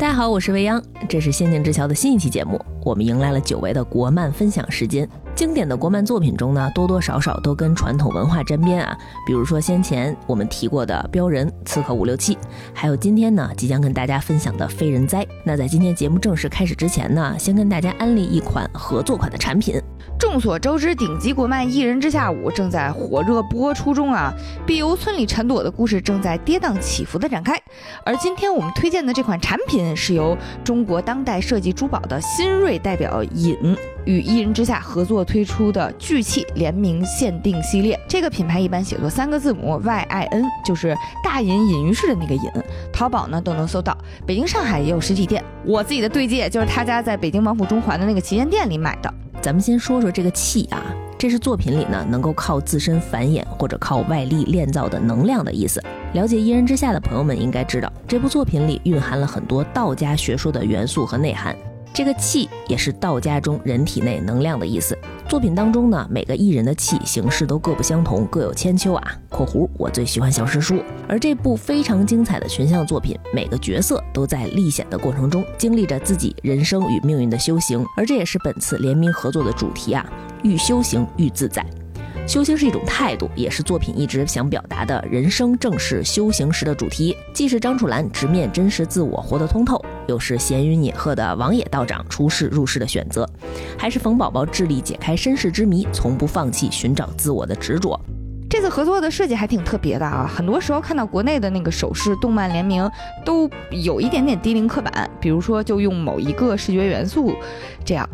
大家好，我是未央，这是《仙境之桥》的新一期节目，我们迎来了久违的国漫分享时间。经典的国漫作品中呢，多多少少都跟传统文化沾边啊，比如说先前我们提过的《镖人》《刺客伍六七》，还有今天呢即将跟大家分享的《非人哉》。那在今天节目正式开始之前呢，先跟大家安利一款合作款的产品。众所周知，顶级国漫《一人之下五》正在火热播出中啊，碧游村里陈朵的故事正在跌宕起伏的展开。而今天我们推荐的这款产品，是由中国当代设计珠宝的新锐代表尹与《一人之下》合作推出的聚气联名限定系列。这个品牌一般写作三个字母 Y I N，就是大隐隐于市的那个隐。淘宝呢都能搜到，北京、上海也有实体店。我自己的对戒就是他家在北京王府中环的那个旗舰店里买的。咱们先说说这个气啊，这是作品里呢能够靠自身繁衍或者靠外力炼造的能量的意思。了解《一人之下》的朋友们应该知道，这部作品里蕴含了很多道家学说的元素和内涵。这个气也是道家中人体内能量的意思。作品当中呢，每个艺人的气形式都各不相同，各有千秋啊。（括弧我最喜欢小师叔）而这部非常精彩的群像作品，每个角色都在历险的过程中经历着自己人生与命运的修行，而这也是本次联名合作的主题啊，愈修行愈自在。修行是一种态度，也是作品一直想表达的人生正是修行时的主题。既是张楚岚直面真实自我，活得通透，又是闲云野鹤的王野道长出世入世的选择，还是冯宝宝致力解开身世之谜，从不放弃寻找自我的执着。这次合作的设计还挺特别的啊，很多时候看到国内的那个首饰动漫联名，都有一点点低龄刻板，比如说就用某一个视觉元素，这样。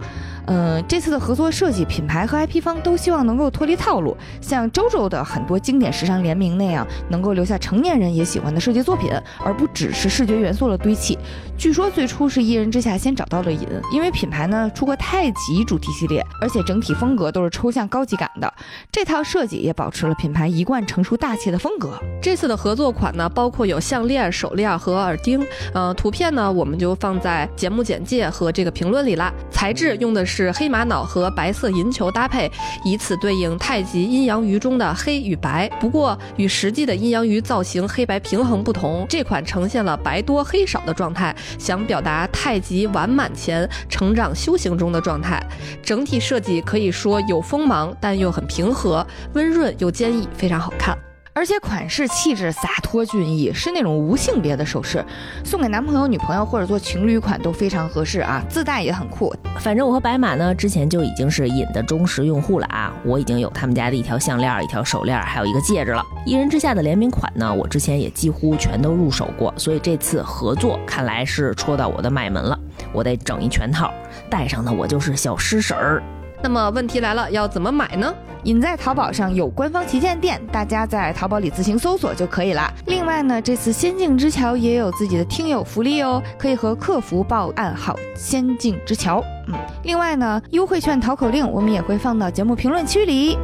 嗯，这次的合作设计，品牌和 IP 方都希望能够脱离套路，像周周的很多经典时尚联名那样，能够留下成年人也喜欢的设计作品，而不只是视觉元素的堆砌。据说最初是一人之下先找到了尹，因为品牌呢出过太极主题系列，而且整体风格都是抽象高级感的，这套设计也保持了品牌一贯成熟大气的风格。这次的合作款呢，包括有项链、手链和耳钉，呃，图片呢我们就放在节目简介和这个评论里啦。材质用的是。是黑玛瑙和白色银球搭配，以此对应太极阴阳鱼中的黑与白。不过与实际的阴阳鱼造型黑白平衡不同，这款呈现了白多黑少的状态，想表达太极完满前成长修行中的状态。整体设计可以说有锋芒，但又很平和，温润又坚毅，非常好看。而且款式气质洒脱俊逸，是那种无性别的首饰，送给男朋友、女朋友或者做情侣款都非常合适啊！自带也很酷。反正我和白马呢，之前就已经是尹的忠实用户了啊，我已经有他们家的一条项链、一条手链，还有一个戒指了。一人之下的联名款呢，我之前也几乎全都入手过，所以这次合作看来是戳到我的脉门了，我得整一全套，戴上呢我就是小狮婶儿。那么问题来了，要怎么买呢？隐在淘宝上有官方旗舰店，大家在淘宝里自行搜索就可以了。另外呢，这次仙境之桥也有自己的听友福利哦，可以和客服报暗号“仙境之桥”。嗯，另外呢，优惠券、淘口令我们也会放到节目评论区里。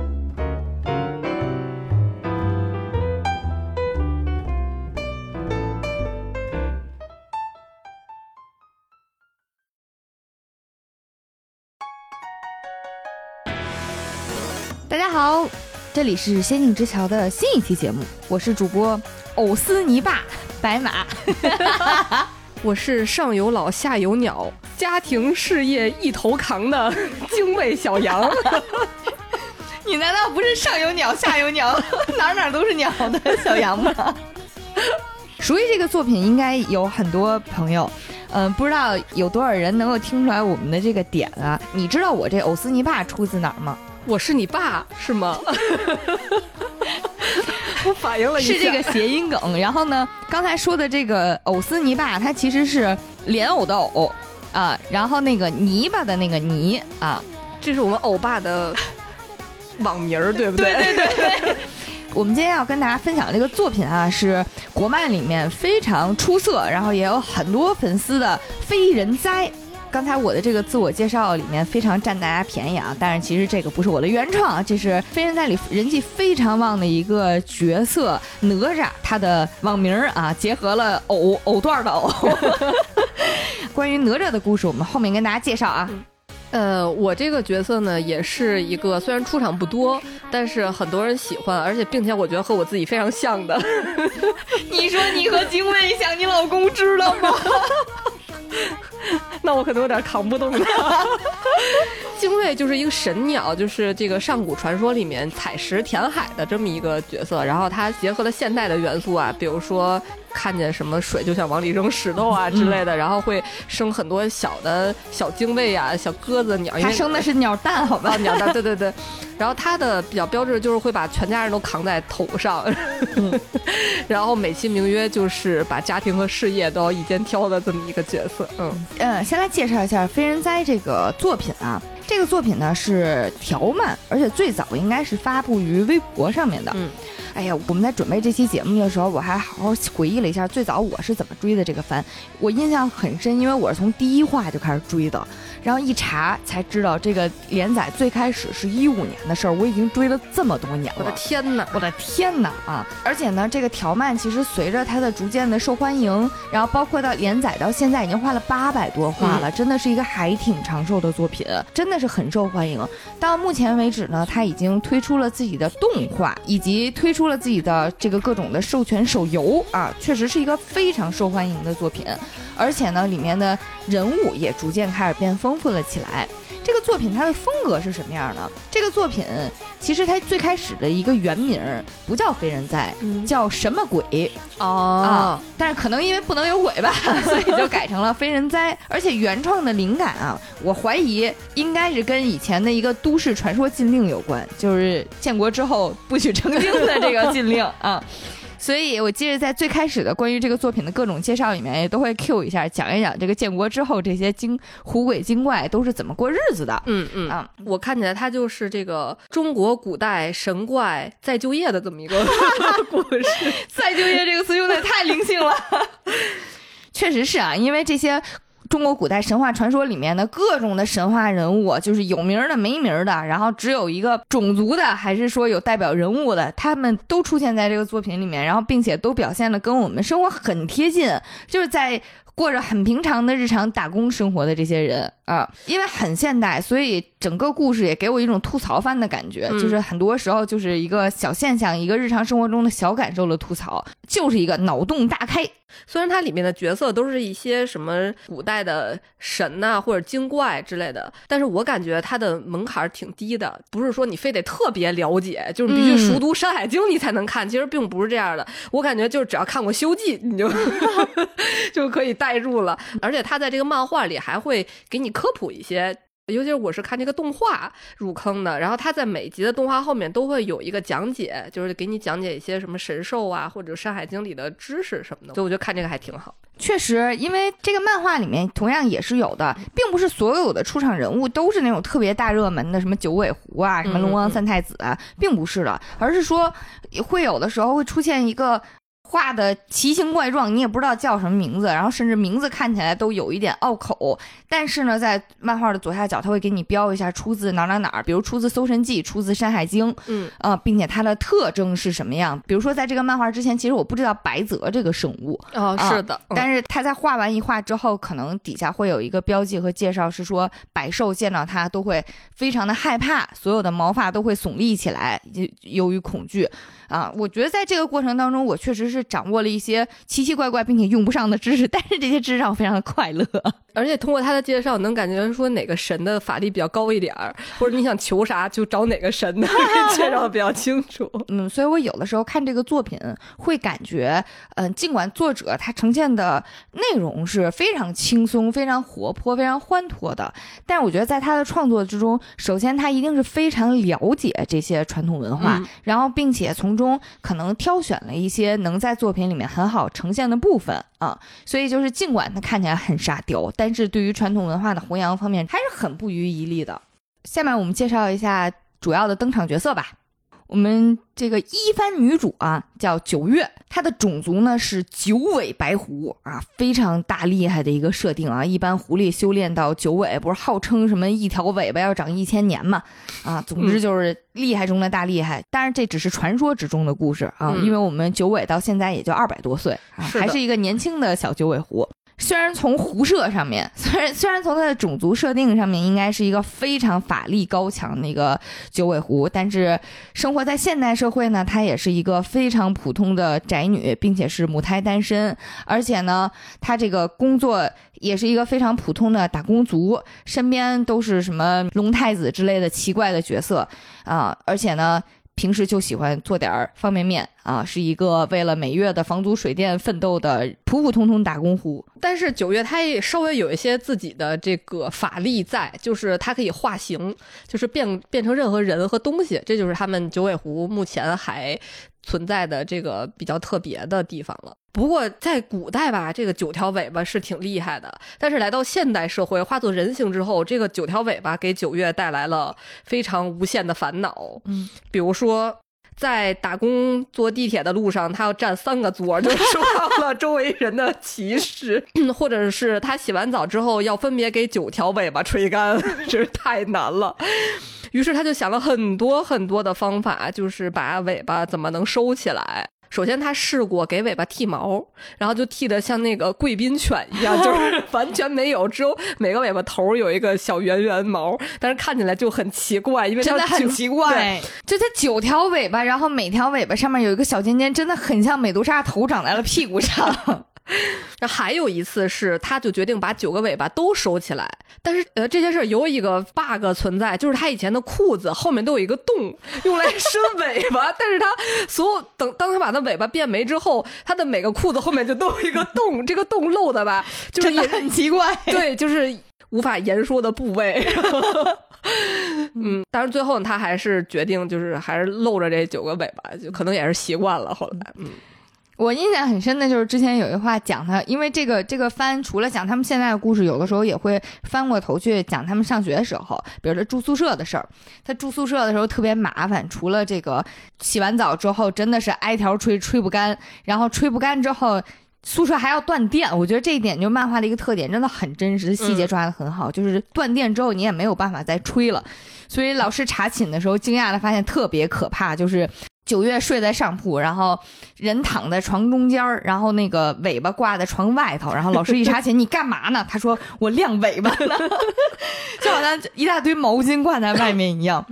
好，这里是《仙境之桥》的新一期节目，我是主播藕丝泥巴白马，我是上有老下有鸟，家庭事业一头扛的精卫小羊。你难道不是上有鸟下有鸟，哪哪都是鸟的小羊吗？熟悉这个作品应该有很多朋友，嗯，不知道有多少人能够听出来我们的这个点啊？你知道我这藕丝泥巴出自哪儿吗？我是你爸是吗？我反应了一下，是这个谐音梗。然后呢，刚才说的这个藕丝泥巴，它其实是莲藕的藕啊，然后那个泥巴的那个泥啊，这是我们欧巴的网名儿，对不对？对对对对。我们今天要跟大家分享这个作品啊，是国漫里面非常出色，然后也有很多粉丝的《非人哉》。刚才我的这个自我介绍里面非常占大家便宜啊，但是其实这个不是我的原创，这是《飞人在》里人气非常旺的一个角色哪吒，他的网名啊，结合了藕藕段的藕。关于哪吒的故事，我们后面跟大家介绍啊。呃，我这个角色呢，也是一个虽然出场不多，但是很多人喜欢，而且并且我觉得和我自己非常像的。你说你和精卫像，你老公知道吗？那我可能有点扛不动了。精卫就是一个神鸟，就是这个上古传说里面采石填海的这么一个角色，然后它结合了现代的元素啊，比如说看见什么水就想往里扔石头啊之类的，然后会生很多小的小精卫啊、小鸽子、鸟，它生的是鸟蛋，好吧啊？鸟蛋，对对对。然后它的比较标志就是会把全家人都扛在头上，然后美其名曰就是把家庭和事业都要一肩挑的这么一个角色。嗯嗯，先来介绍一下《非人哉》这个作品啊。这个作品呢是条漫，而且最早应该是发布于微博上面的。嗯，哎呀，我们在准备这期节目的时候，我还好好回忆了一下最早我是怎么追的这个番，我印象很深，因为我是从第一话就开始追的。然后一查才知道，这个连载最开始是一五年的事儿，我已经追了这么多年了。我的天哪，我的天哪啊！而且呢，这个条漫其实随着它的逐渐的受欢迎，然后包括到连载到现在已经画了八百多话了，真的是一个还挺长寿的作品，真的是很受欢迎。到目前为止呢，他已经推出了自己的动画，以及推出了自己的这个各种的授权手游啊，确实是一个非常受欢迎的作品。而且呢，里面的人物也逐渐开始变丰富了起来。这个作品它的风格是什么样的？这个作品其实它最开始的一个原名不叫《非人哉》，叫什么鬼哦？但是可能因为不能有鬼吧，所以就改成了《非人哉》。而且原创的灵感啊，我怀疑应该是跟以前的一个都市传说禁令有关，就是建国之后不许成精的这个禁令啊。所以，我记得在最开始的关于这个作品的各种介绍里面，也都会 Q 一下，讲一讲这个建国之后这些精狐鬼精怪都是怎么过日子的。嗯嗯啊，我看起来它就是这个中国古代神怪再就业的这么一个 故事。再就业这个词用的太灵性了，确实是啊，因为这些。中国古代神话传说里面的各种的神话人物，就是有名的没名的，然后只有一个种族的，还是说有代表人物的，他们都出现在这个作品里面，然后并且都表现的跟我们生活很贴近，就是在。过着很平常的日常打工生活的这些人啊，因为很现代，所以整个故事也给我一种吐槽番的感觉，就是很多时候就是一个小现象，一个日常生活中的小感受的吐槽，就是一个脑洞大开。虽然它里面的角色都是一些什么古代的神呐或者精怪之类的，但是我感觉它的门槛挺低的，不是说你非得特别了解，就是必须熟读《山海经》你才能看，其实并不是这样的。我感觉就是只要看过《西游记》，你就 就可以。代入了，而且他在这个漫画里还会给你科普一些，尤其是我是看这个动画入坑的，然后他在每集的动画后面都会有一个讲解，就是给你讲解一些什么神兽啊或者《山海经》里的知识什么的，所以我觉得看这个还挺好。确实，因为这个漫画里面同样也是有的，并不是所有的出场人物都是那种特别大热门的，什么九尾狐啊，什么龙王三太子啊，并不是的，而是说会有的时候会出现一个。画的奇形怪状，你也不知道叫什么名字，然后甚至名字看起来都有一点拗口。但是呢，在漫画的左下角，他会给你标一下出自哪哪哪儿，比如出自《搜神记》，出自《山海经》，嗯啊，并且它的特征是什么样？比如说，在这个漫画之前，其实我不知道白泽这个生物哦，是的。但是他在画完一画之后，可能底下会有一个标记和介绍，是说百兽见到它都会非常的害怕，所有的毛发都会耸立起来，就由于恐惧。啊，我觉得在这个过程当中，我确实是掌握了一些奇奇怪怪并且用不上的知识，但是这些知识让我非常的快乐。而且通过他的介绍，能感觉说哪个神的法力比较高一点儿，或者你想求啥就找哪个神的，介绍的比较清楚。嗯，所以我有的时候看这个作品会感觉，嗯，尽管作者他呈现的内容是非常轻松、非常活泼、非常欢脱的，但是我觉得在他的创作之中，首先他一定是非常了解这些传统文化，然后并且从中中可能挑选了一些能在作品里面很好呈现的部分啊，所以就是尽管它看起来很沙雕，但是对于传统文化的弘扬方面还是很不遗余力的。下面我们介绍一下主要的登场角色吧。我们这个一番女主啊，叫九月，她的种族呢是九尾白狐啊，非常大厉害的一个设定啊。一般狐狸修炼到九尾，不是号称什么一条尾巴要长一千年嘛？啊，总之就是厉害中的大厉害。当然这只是传说之中的故事啊，因为我们九尾到现在也就二百多岁啊，还是一个年轻的小九尾狐。虽然从辐射上面，虽然虽然从它的种族设定上面应该是一个非常法力高强的一个九尾狐，但是生活在现代社会呢，她也是一个非常普通的宅女，并且是母胎单身，而且呢，她这个工作也是一个非常普通的打工族，身边都是什么龙太子之类的奇怪的角色啊，而且呢。平时就喜欢做点儿方便面啊，是一个为了每月的房租水电奋斗的普普通通打工户。但是九月他也稍微有一些自己的这个法力在，就是他可以化形，就是变变成任何人和东西，这就是他们九尾狐目前还存在的这个比较特别的地方了。不过在古代吧，这个九条尾巴是挺厉害的，但是来到现代社会，化作人形之后，这个九条尾巴给九月带来了非常无限的烦恼。嗯，比如说。在打工坐地铁的路上，他要占三个座，就 受到了周围人的歧视；或者是他洗完澡之后要分别给九条尾巴吹干，真是太难了。于是他就想了很多很多的方法，就是把尾巴怎么能收起来。首先，他试过给尾巴剃毛，然后就剃的像那个贵宾犬一样，就是完全没有，只有每个尾巴头有一个小圆圆毛，但是看起来就很奇怪，因为真的很奇怪。就它九条尾巴，然后每条尾巴上面有一个小尖尖，真的很像美杜莎头长在了屁股上。那还有一次是，他就决定把九个尾巴都收起来。但是，呃，这件事有一个 bug 存在，就是他以前的裤子后面都有一个洞，用来伸尾巴。但是他所有等当他把他尾巴变没之后，他的每个裤子后面就都有一个洞，这个洞漏的吧，就是也很奇怪。对，就是无法言说的部位。嗯，但是最后他还是决定，就是还是露着这九个尾巴，就可能也是习惯了。后来，嗯。我印象很深的就是之前有一话讲他，因为这个这个番除了讲他们现在的故事，有的时候也会翻过头去讲他们上学的时候，比如说住宿舍的事儿。他住宿舍的时候特别麻烦，除了这个洗完澡之后真的是挨条吹吹不干，然后吹不干之后宿舍还要断电。我觉得这一点就漫画的一个特点，真的很真实，细节抓的很好。就是断电之后你也没有办法再吹了，所以老师查寝的时候惊讶的发现特别可怕，就是。九月睡在上铺，然后人躺在床中间然后那个尾巴挂在床外头，然后老师一查寝，你干嘛呢？他说我晾尾巴呢，就好像一大堆毛巾挂在外面一样。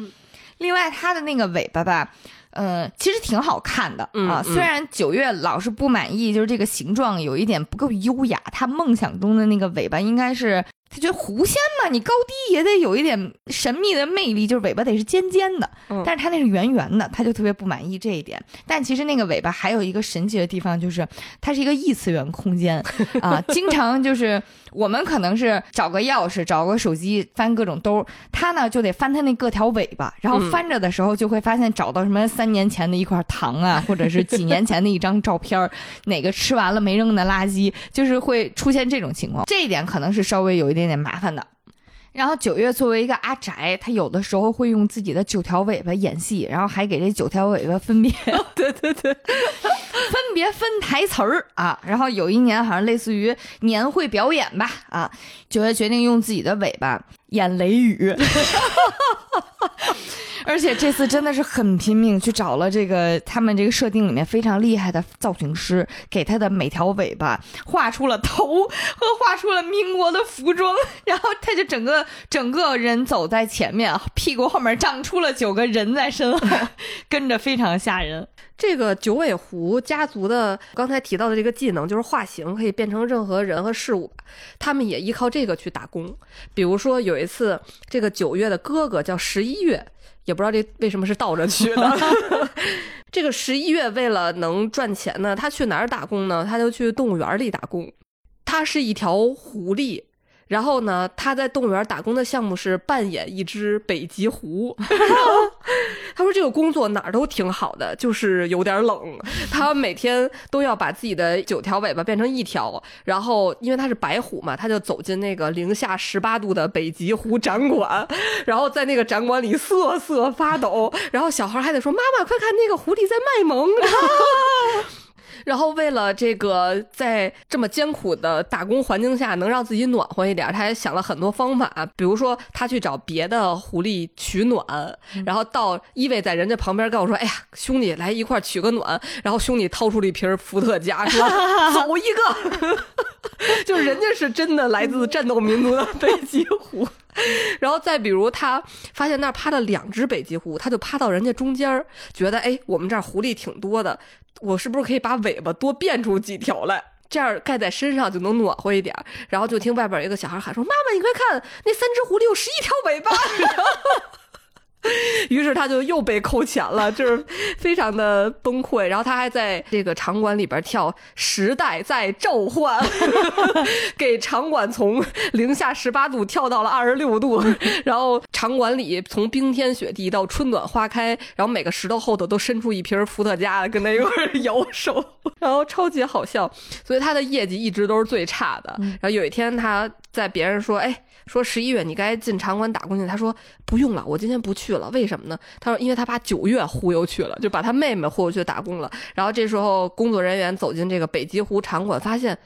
另外，他的那个尾巴吧，呃，其实挺好看的啊。虽然九月老是不满意，就是这个形状有一点不够优雅，他梦想中的那个尾巴应该是。他觉得狐仙嘛，你高低也得有一点神秘的魅力，就是尾巴得是尖尖的，但是他那是圆圆的，他就特别不满意这一点。但其实那个尾巴还有一个神奇的地方，就是它是一个异次元空间 啊，经常就是我们可能是找个钥匙、找个手机翻各种兜，他呢就得翻他那各条尾巴，然后翻着的时候就会发现找到什么三年前的一块糖啊，或者是几年前的一张照片，哪个吃完了没扔的垃圾，就是会出现这种情况。这一点可能是稍微有一点。有点麻烦的，然后九月作为一个阿宅，他有的时候会用自己的九条尾巴演戏，然后还给这九条尾巴分别，对对对，分别分台词儿啊。然后有一年好像类似于年会表演吧，啊，九月决定用自己的尾巴演雷雨。而且这次真的是很拼命，去找了这个他们这个设定里面非常厉害的造型师，给他的每条尾巴画出了头和画出了民国的服装，然后他就整个整个人走在前面，屁股后面长出了九个人在身后跟着，非常吓人。这个九尾狐家族的刚才提到的这个技能就是化形，可以变成任何人和事物，他们也依靠这个去打工。比如说有一次，这个九月的哥哥叫十一月。也不知道这为什么是倒着去的。这个十一月为了能赚钱呢，他去哪儿打工呢？他就去动物园里打工。他是一条狐狸。然后呢，他在动物园打工的项目是扮演一只北极狐。他说这个工作哪儿都挺好的，就是有点冷。他每天都要把自己的九条尾巴变成一条，然后因为他是白虎嘛，他就走进那个零下十八度的北极狐展馆，然后在那个展馆里瑟瑟发抖。然后小孩还得说：“妈妈，快看那个狐狸在卖萌。” 然后为了这个，在这么艰苦的打工环境下能让自己暖和一点，他还想了很多方法。比如说，他去找别的狐狸取暖，然后到依偎在人家旁边，跟我说：“哎呀，兄弟，来一块取个暖。”然后兄弟掏出了一瓶伏特加，说：“走一个。”就是人家是真的来自战斗民族的北极狐。然后再比如，他发现那儿趴了两只北极狐，他就趴到人家中间儿，觉得哎，我们这儿狐狸挺多的，我是不是可以把尾巴多变出几条来？这样盖在身上就能暖和一点。然后就听外边一个小孩喊说：“妈妈，你快看，那三只狐狸有十一条尾巴。” 于是他就又被扣钱了，就是非常的崩溃。然后他还在这个场馆里边跳《时代在召唤》，给场馆从零下十八度跳到了二十六度。然后场馆里从冰天雪地到春暖花开，然后每个石头后头都伸出一瓶伏特加，跟那一块儿 摇手，然后超级好笑。所以他的业绩一直都是最差的。然后有一天他在别人说：“哎。”说十一月你该进场馆打工去，他说不用了，我今天不去了。为什么呢？他说因为他把九月忽悠去了，就把他妹妹忽悠去打工了。然后这时候工作人员走进这个北极狐场馆，发现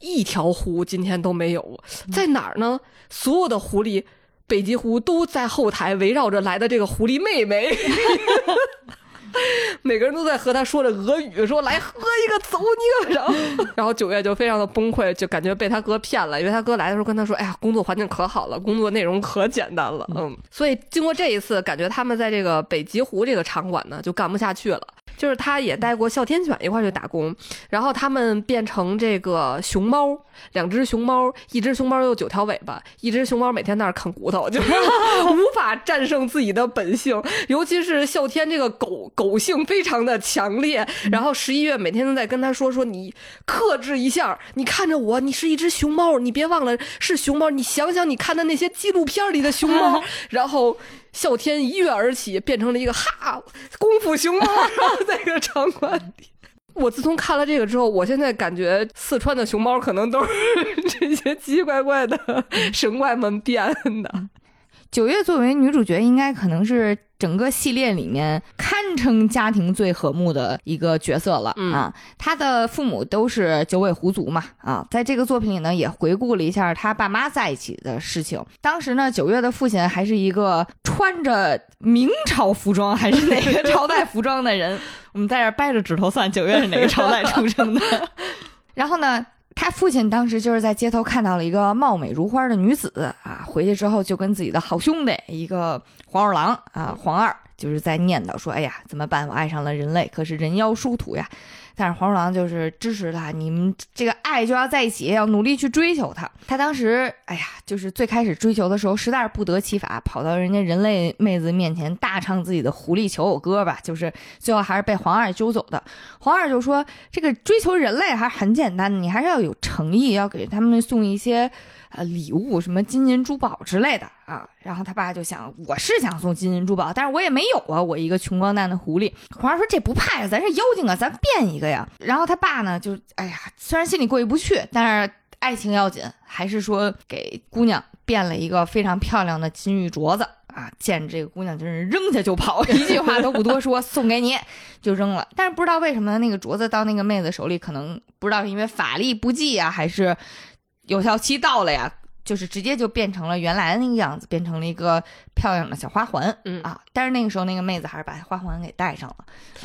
一条狐今天都没有，在哪儿呢？所有的狐狸，北极狐都在后台围绕着来的这个狐狸妹妹。每个人都在和他说着俄语，说来喝一个，走你个！然后，然后九月就非常的崩溃，就感觉被他哥骗了，因为他哥来的时候跟他说：“哎呀，工作环境可好了，工作内容可简单了。”嗯，所以经过这一次，感觉他们在这个北极湖这个场馆呢，就干不下去了。就是他也带过哮天犬一块去打工，然后他们变成这个熊猫，两只熊猫，一只熊猫有九条尾巴，一只熊猫每天在那啃骨头，就是无法战胜自己的本性，尤其是哮天这个狗狗性非常的强烈。然后十一月每天都在跟他说说你克制一下，你看着我，你是一只熊猫，你别忘了是熊猫，你想想你看的那些纪录片里的熊猫，然后。啸天一跃而起，变成了一个哈功夫熊猫，然后在一个场馆里。我自从看了这个之后，我现在感觉四川的熊猫可能都是这些奇奇怪怪的神怪们变的。九月作为女主角，应该可能是。整个系列里面堪称家庭最和睦的一个角色了啊！她的父母都是九尾狐族嘛啊，在这个作品里呢，也回顾了一下她爸妈在一起的事情。当时呢，九月的父亲还是一个穿着明朝服装还是哪个朝代服装的人。我们在这掰着指头算，九月是哪个朝代出生的？然后呢？他父亲当时就是在街头看到了一个貌美如花的女子啊，回去之后就跟自己的好兄弟一个黄二郎啊，黄二就是在念叨说：“哎呀，怎么办？我爱上了人类，可是人妖殊途呀。”但是黄鼠狼就是支持他，你们这个爱就要在一起，要努力去追求他。他当时，哎呀，就是最开始追求的时候，实在是不得其法，跑到人家人类妹子面前大唱自己的狐狸求偶歌吧，就是最后还是被黄二揪走的。黄二就说：“这个追求人类还是很简单的，你还是要有诚意，要给他们送一些。”呃，礼物什么金银珠宝之类的啊，然后他爸就想，我是想送金银珠宝，但是我也没有啊，我一个穷光蛋的狐狸。皇上说这不怕呀，咱是妖精啊，咱变一个呀。然后他爸呢，就哎呀，虽然心里过意不去，但是爱情要紧，还是说给姑娘变了一个非常漂亮的金玉镯子啊。见这个姑娘就是扔下就跑，一句话都不多说，送给你就扔了。但是不知道为什么那个镯子到那个妹子手里，可能不知道是因为法力不济啊，还是。有效期到了呀，就是直接就变成了原来的那个样子，变成了一个漂亮的小花环，嗯啊，但是那个时候那个妹子还是把花环给戴上了，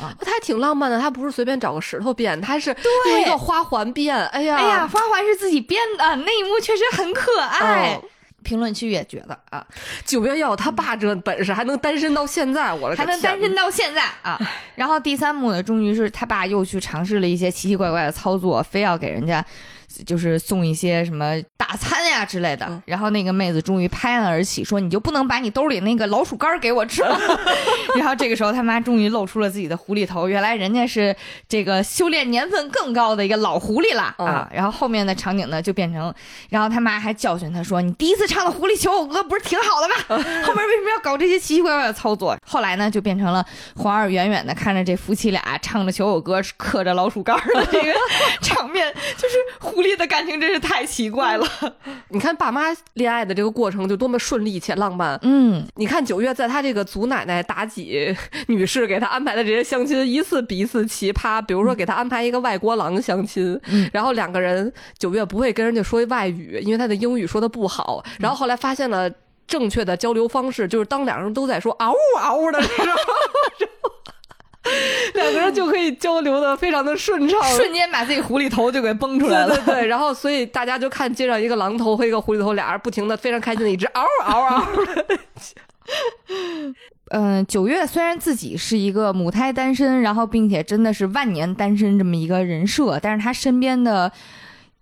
啊，她还挺浪漫的，她不是随便找个石头变，她是用一个花环变，哎呀，哎呀，花环是自己编的，那一幕确实很可爱。评论区也觉得啊，九月要他爸这本事，还能单身到现在，我还能单身到现在啊。然后第三幕呢，终于是他爸又去尝试了一些奇奇怪怪的操作，非要给人家。就是送一些什么大餐呀之类的，然后那个妹子终于拍案而起，说：“你就不能把你兜里那个老鼠干给我吃吗？” 然后这个时候他妈终于露出了自己的狐狸头，原来人家是这个修炼年份更高的一个老狐狸了啊。然后后面的场景呢就变成，然后他妈还教训他说：“你第一次唱的狐狸求偶歌不是挺好的吗？后面为什么要搞这些奇奇怪怪的操作？”后来呢就变成了黄二远远的看着这夫妻俩唱着求偶歌，嗑着老鼠干的这个 场面，就是。狐狸的感情真是太奇怪了。你看爸妈恋爱的这个过程就多么顺利且浪漫。嗯，你看九月在他这个祖奶奶妲己 女士给他安排的这些相亲，一次比一次奇葩。比如说给他安排一个外国郎相亲，然后两个人九月不会跟人家说外语，因为他的英语说的不好。然后后来发现了正确的交流方式，就是当两人都在说 嗷呜嗷呜的时候。两个人就可以交流的非常的顺畅，瞬间把自己狐狸头就给崩出来了。对对对，然后所以大家就看街上一个狼头和一个狐狸头，俩人不停的非常开心的一直嗷嗷嗷。嗯，九月虽然自己是一个母胎单身，然后并且真的是万年单身这么一个人设，但是他身边的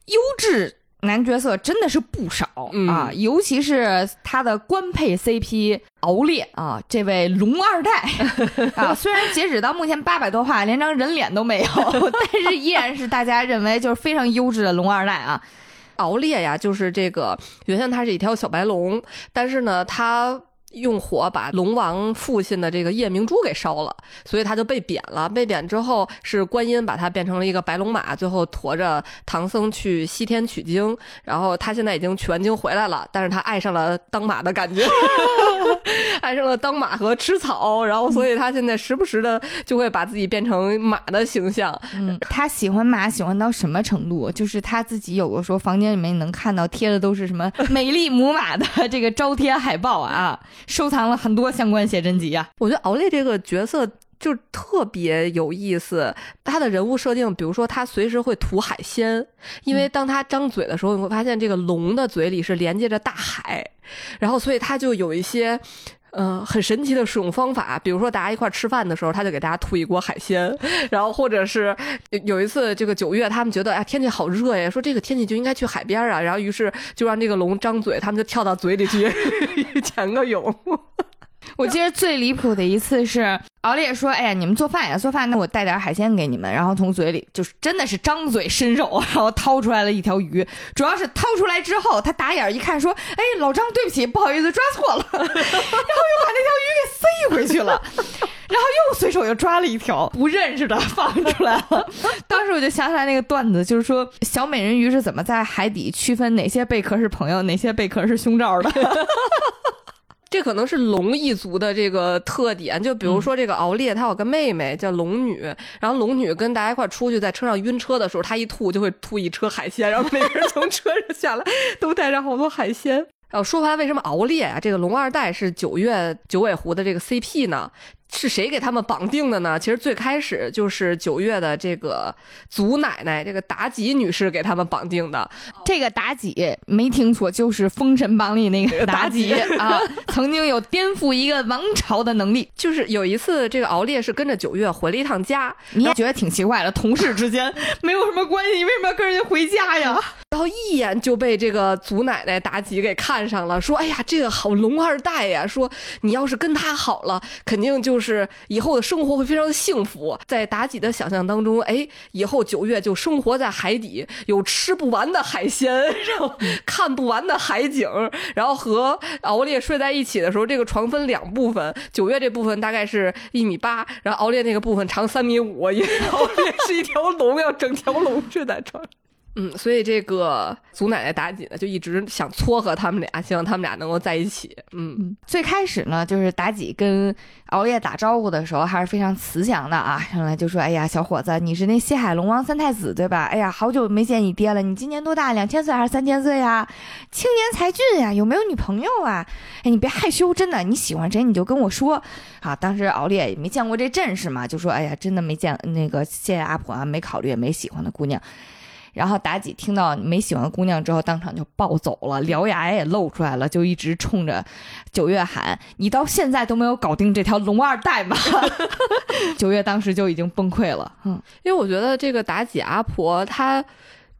优质男角色真的是不少、嗯啊，尤其是他的官配 CP 敖烈啊，这位龙二代 啊，虽然截止到目前八百多话，连张人脸都没有，但是依然是大家认为就是非常优质的龙二代啊。敖烈呀，就是这个原先他是一条小白龙，但是呢，它用火把龙王父亲的这个夜明珠给烧了，所以他就被贬了。被贬之后，是观音把他变成了一个白龙马，最后驮着唐僧去西天取经。然后他现在已经取完经回来了，但是他爱上了当马的感觉，爱上了当马和吃草，然后所以他现在时不时的就会把自己变成马的形象。嗯，他喜欢马喜欢到什么程度？就是他自己有的时候房间里面能看到贴的都是什么美丽母马的这个招贴海报啊，收藏了很多相关写真集啊。我觉得敖烈这个角色就特别有意思，他的人物设定，比如说他随时会吐海鲜，因为当他张嘴的时候，你会发现这个龙的嘴里是连接着大海，然后所以他就有一些。嗯、很神奇的使用方法，比如说大家一块吃饭的时候，他就给大家吐一锅海鲜，然后或者是有一次这个九月，他们觉得哎天气好热呀，说这个天气就应该去海边啊，然后于是就让这个龙张嘴，他们就跳到嘴里去 潜个泳。我记得最离谱的一次是敖烈说：“哎呀，你们做饭呀，做饭，那我带点海鲜给你们。”然后从嘴里就是真的是张嘴伸手，然后掏出来了一条鱼。主要是掏出来之后，他打眼一看说：“哎，老张，对不起，不好意思，抓错了。”然后又把那条鱼给塞回去了。然后又随手又抓了一条不认识的放出来了。当时我就想起来那个段子，就是说小美人鱼是怎么在海底区分哪些贝壳是朋友，哪些贝壳是胸罩的。这可能是龙一族的这个特点，就比如说这个敖烈，他有个妹妹叫龙女，然后龙女跟大家一块儿出去，在车上晕车的时候，她一吐就会吐一车海鲜，然后每个人从车上下来都带上好多海鲜。然后说回来，为什么敖烈啊，这个龙二代是九月九尾狐的这个 CP 呢？是谁给他们绑定的呢？其实最开始就是九月的这个祖奶奶，这个妲己女士给他们绑定的。这个妲己没听错，就是《封神榜》里那个妲己啊，曾经有颠覆一个王朝的能力。就是有一次，这个敖烈是跟着九月回了一趟家，你也觉得挺奇怪的，同事之间没有什么关系，你为什么要跟人家回家呀？然后一眼就被这个祖奶奶妲己给看上了，说：“哎呀，这个好龙二代呀！说你要是跟他好了，肯定就是是以后的生活会非常的幸福。”在妲己的想象当中，哎，以后九月就生活在海底，有吃不完的海鲜，然后看不完的海景，然后和敖烈睡在一起的时候，这个床分两部分，九月这部分大概是一米八，然后敖烈那个部分长三米五，因为敖烈是一条龙，要整条龙睡在床上。嗯，所以这个祖奶奶妲己呢，就一直想撮合他们俩，希望他们俩能够在一起。嗯，最开始呢，就是妲己跟敖烈打招呼的时候还是非常慈祥的啊，上来就说：“哎呀，小伙子，你是那西海龙王三太子对吧？哎呀，好久没见你爹了，你今年多大？两千岁还是三千岁呀？青年才俊呀，有没有女朋友啊？哎，你别害羞，真的，你喜欢谁你就跟我说啊。”当时敖烈也没见过这阵势嘛，就说：“哎呀，真的没见那个，谢谢阿婆啊，没考虑，没喜欢的姑娘。”然后妲己听到没喜欢的姑娘之后，当场就暴走了，獠牙也露出来了，就一直冲着九月喊：“你到现在都没有搞定这条龙二代吗？” 九月当时就已经崩溃了，嗯，因为我觉得这个妲己阿婆她。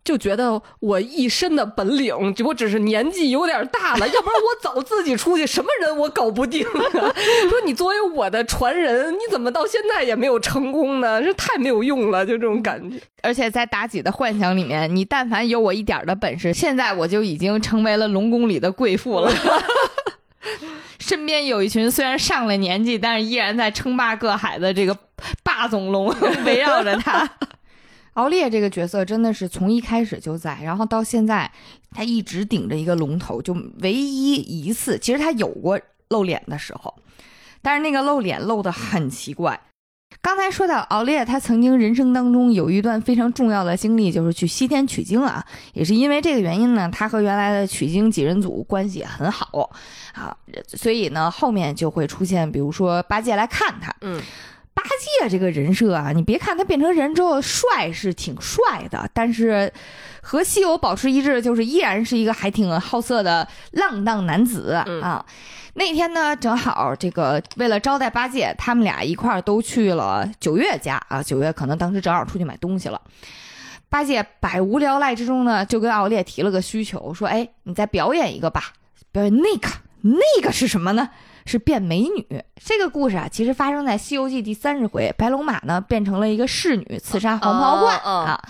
就觉得我一身的本领，我只是年纪有点大了，要不然我早自己出去，什么人我搞不定啊！说你作为我的传人，你怎么到现在也没有成功呢？这太没有用了，就这种感觉。而且在妲己的幻想里面，你但凡有我一点的本事，现在我就已经成为了龙宫里的贵妇了。身边有一群虽然上了年纪，但是依然在称霸各海的这个霸总龙 围绕着他。敖烈这个角色真的是从一开始就在，然后到现在他一直顶着一个龙头，就唯一一次，其实他有过露脸的时候，但是那个露脸露的很奇怪。刚才说到敖烈，他曾经人生当中有一段非常重要的经历，就是去西天取经啊。也是因为这个原因呢，他和原来的取经几人组关系也很好啊，所以呢，后面就会出现，比如说八戒来看他，嗯。八戒这个人设啊，你别看他变成人之后帅是挺帅的，但是和西游保持一致，就是依然是一个还挺好色的浪荡男子、嗯啊。那天呢，正好这个为了招待八戒，他们俩一块儿都去了九月家啊。九月可能当时正好出去买东西了。八戒百无聊赖之中呢，就跟敖烈提了个需求，说：“哎，你再表演一个吧，表演那个，那个是什么呢？是变美女。这个故事啊，其实发生在《西游记》第三十回，白龙马呢变成了一个侍女，刺杀黄袍怪、哦哦啊。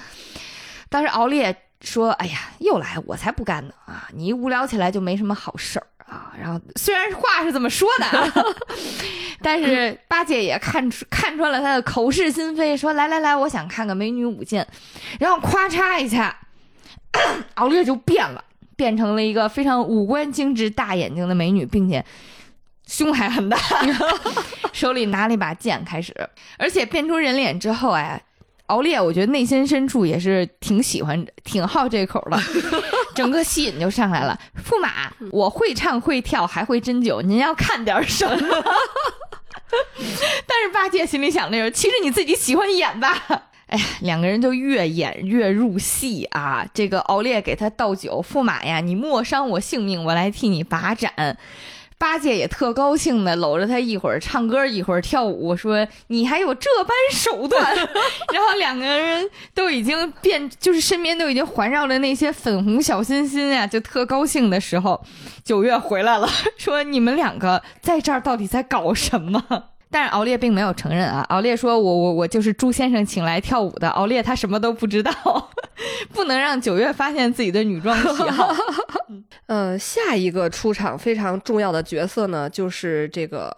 当时敖烈说：“哎呀，又来，我才不干呢啊！你一无聊起来就没什么好事儿啊。”然后虽然话是这么说的啊，但是八戒也看出看穿了他的口是心非，说：“来来来，我想看个美女舞剑。”然后咔嚓一下，敖烈就变了，变成了一个非常五官精致、大眼睛的美女，并且胸还很大，手里拿了一把剑开始，而且变出人脸之后，哎。敖烈，我觉得内心深处也是挺喜欢、挺好这口的，整个吸引就上来了。驸马，我会唱会跳，还会针灸，您要看点什么？但是八戒心里想的是，其实你自己喜欢演吧。哎呀，两个人就越演越入戏啊！这个敖烈给他倒酒，驸马呀，你莫伤我性命，我来替你把盏。八戒也特高兴的搂着他，一会儿唱歌，一会儿跳舞，说你还有这般手段。然后两个人都已经变，就是身边都已经环绕着那些粉红小心心啊，就特高兴的时候，九月回来了，说你们两个在这儿到底在搞什么？但是敖烈并没有承认啊，敖烈说：“我我我就是朱先生请来跳舞的。”敖烈他什么都不知道，不能让九月发现自己的女装癖好。呃，下一个出场非常重要的角色呢，就是这个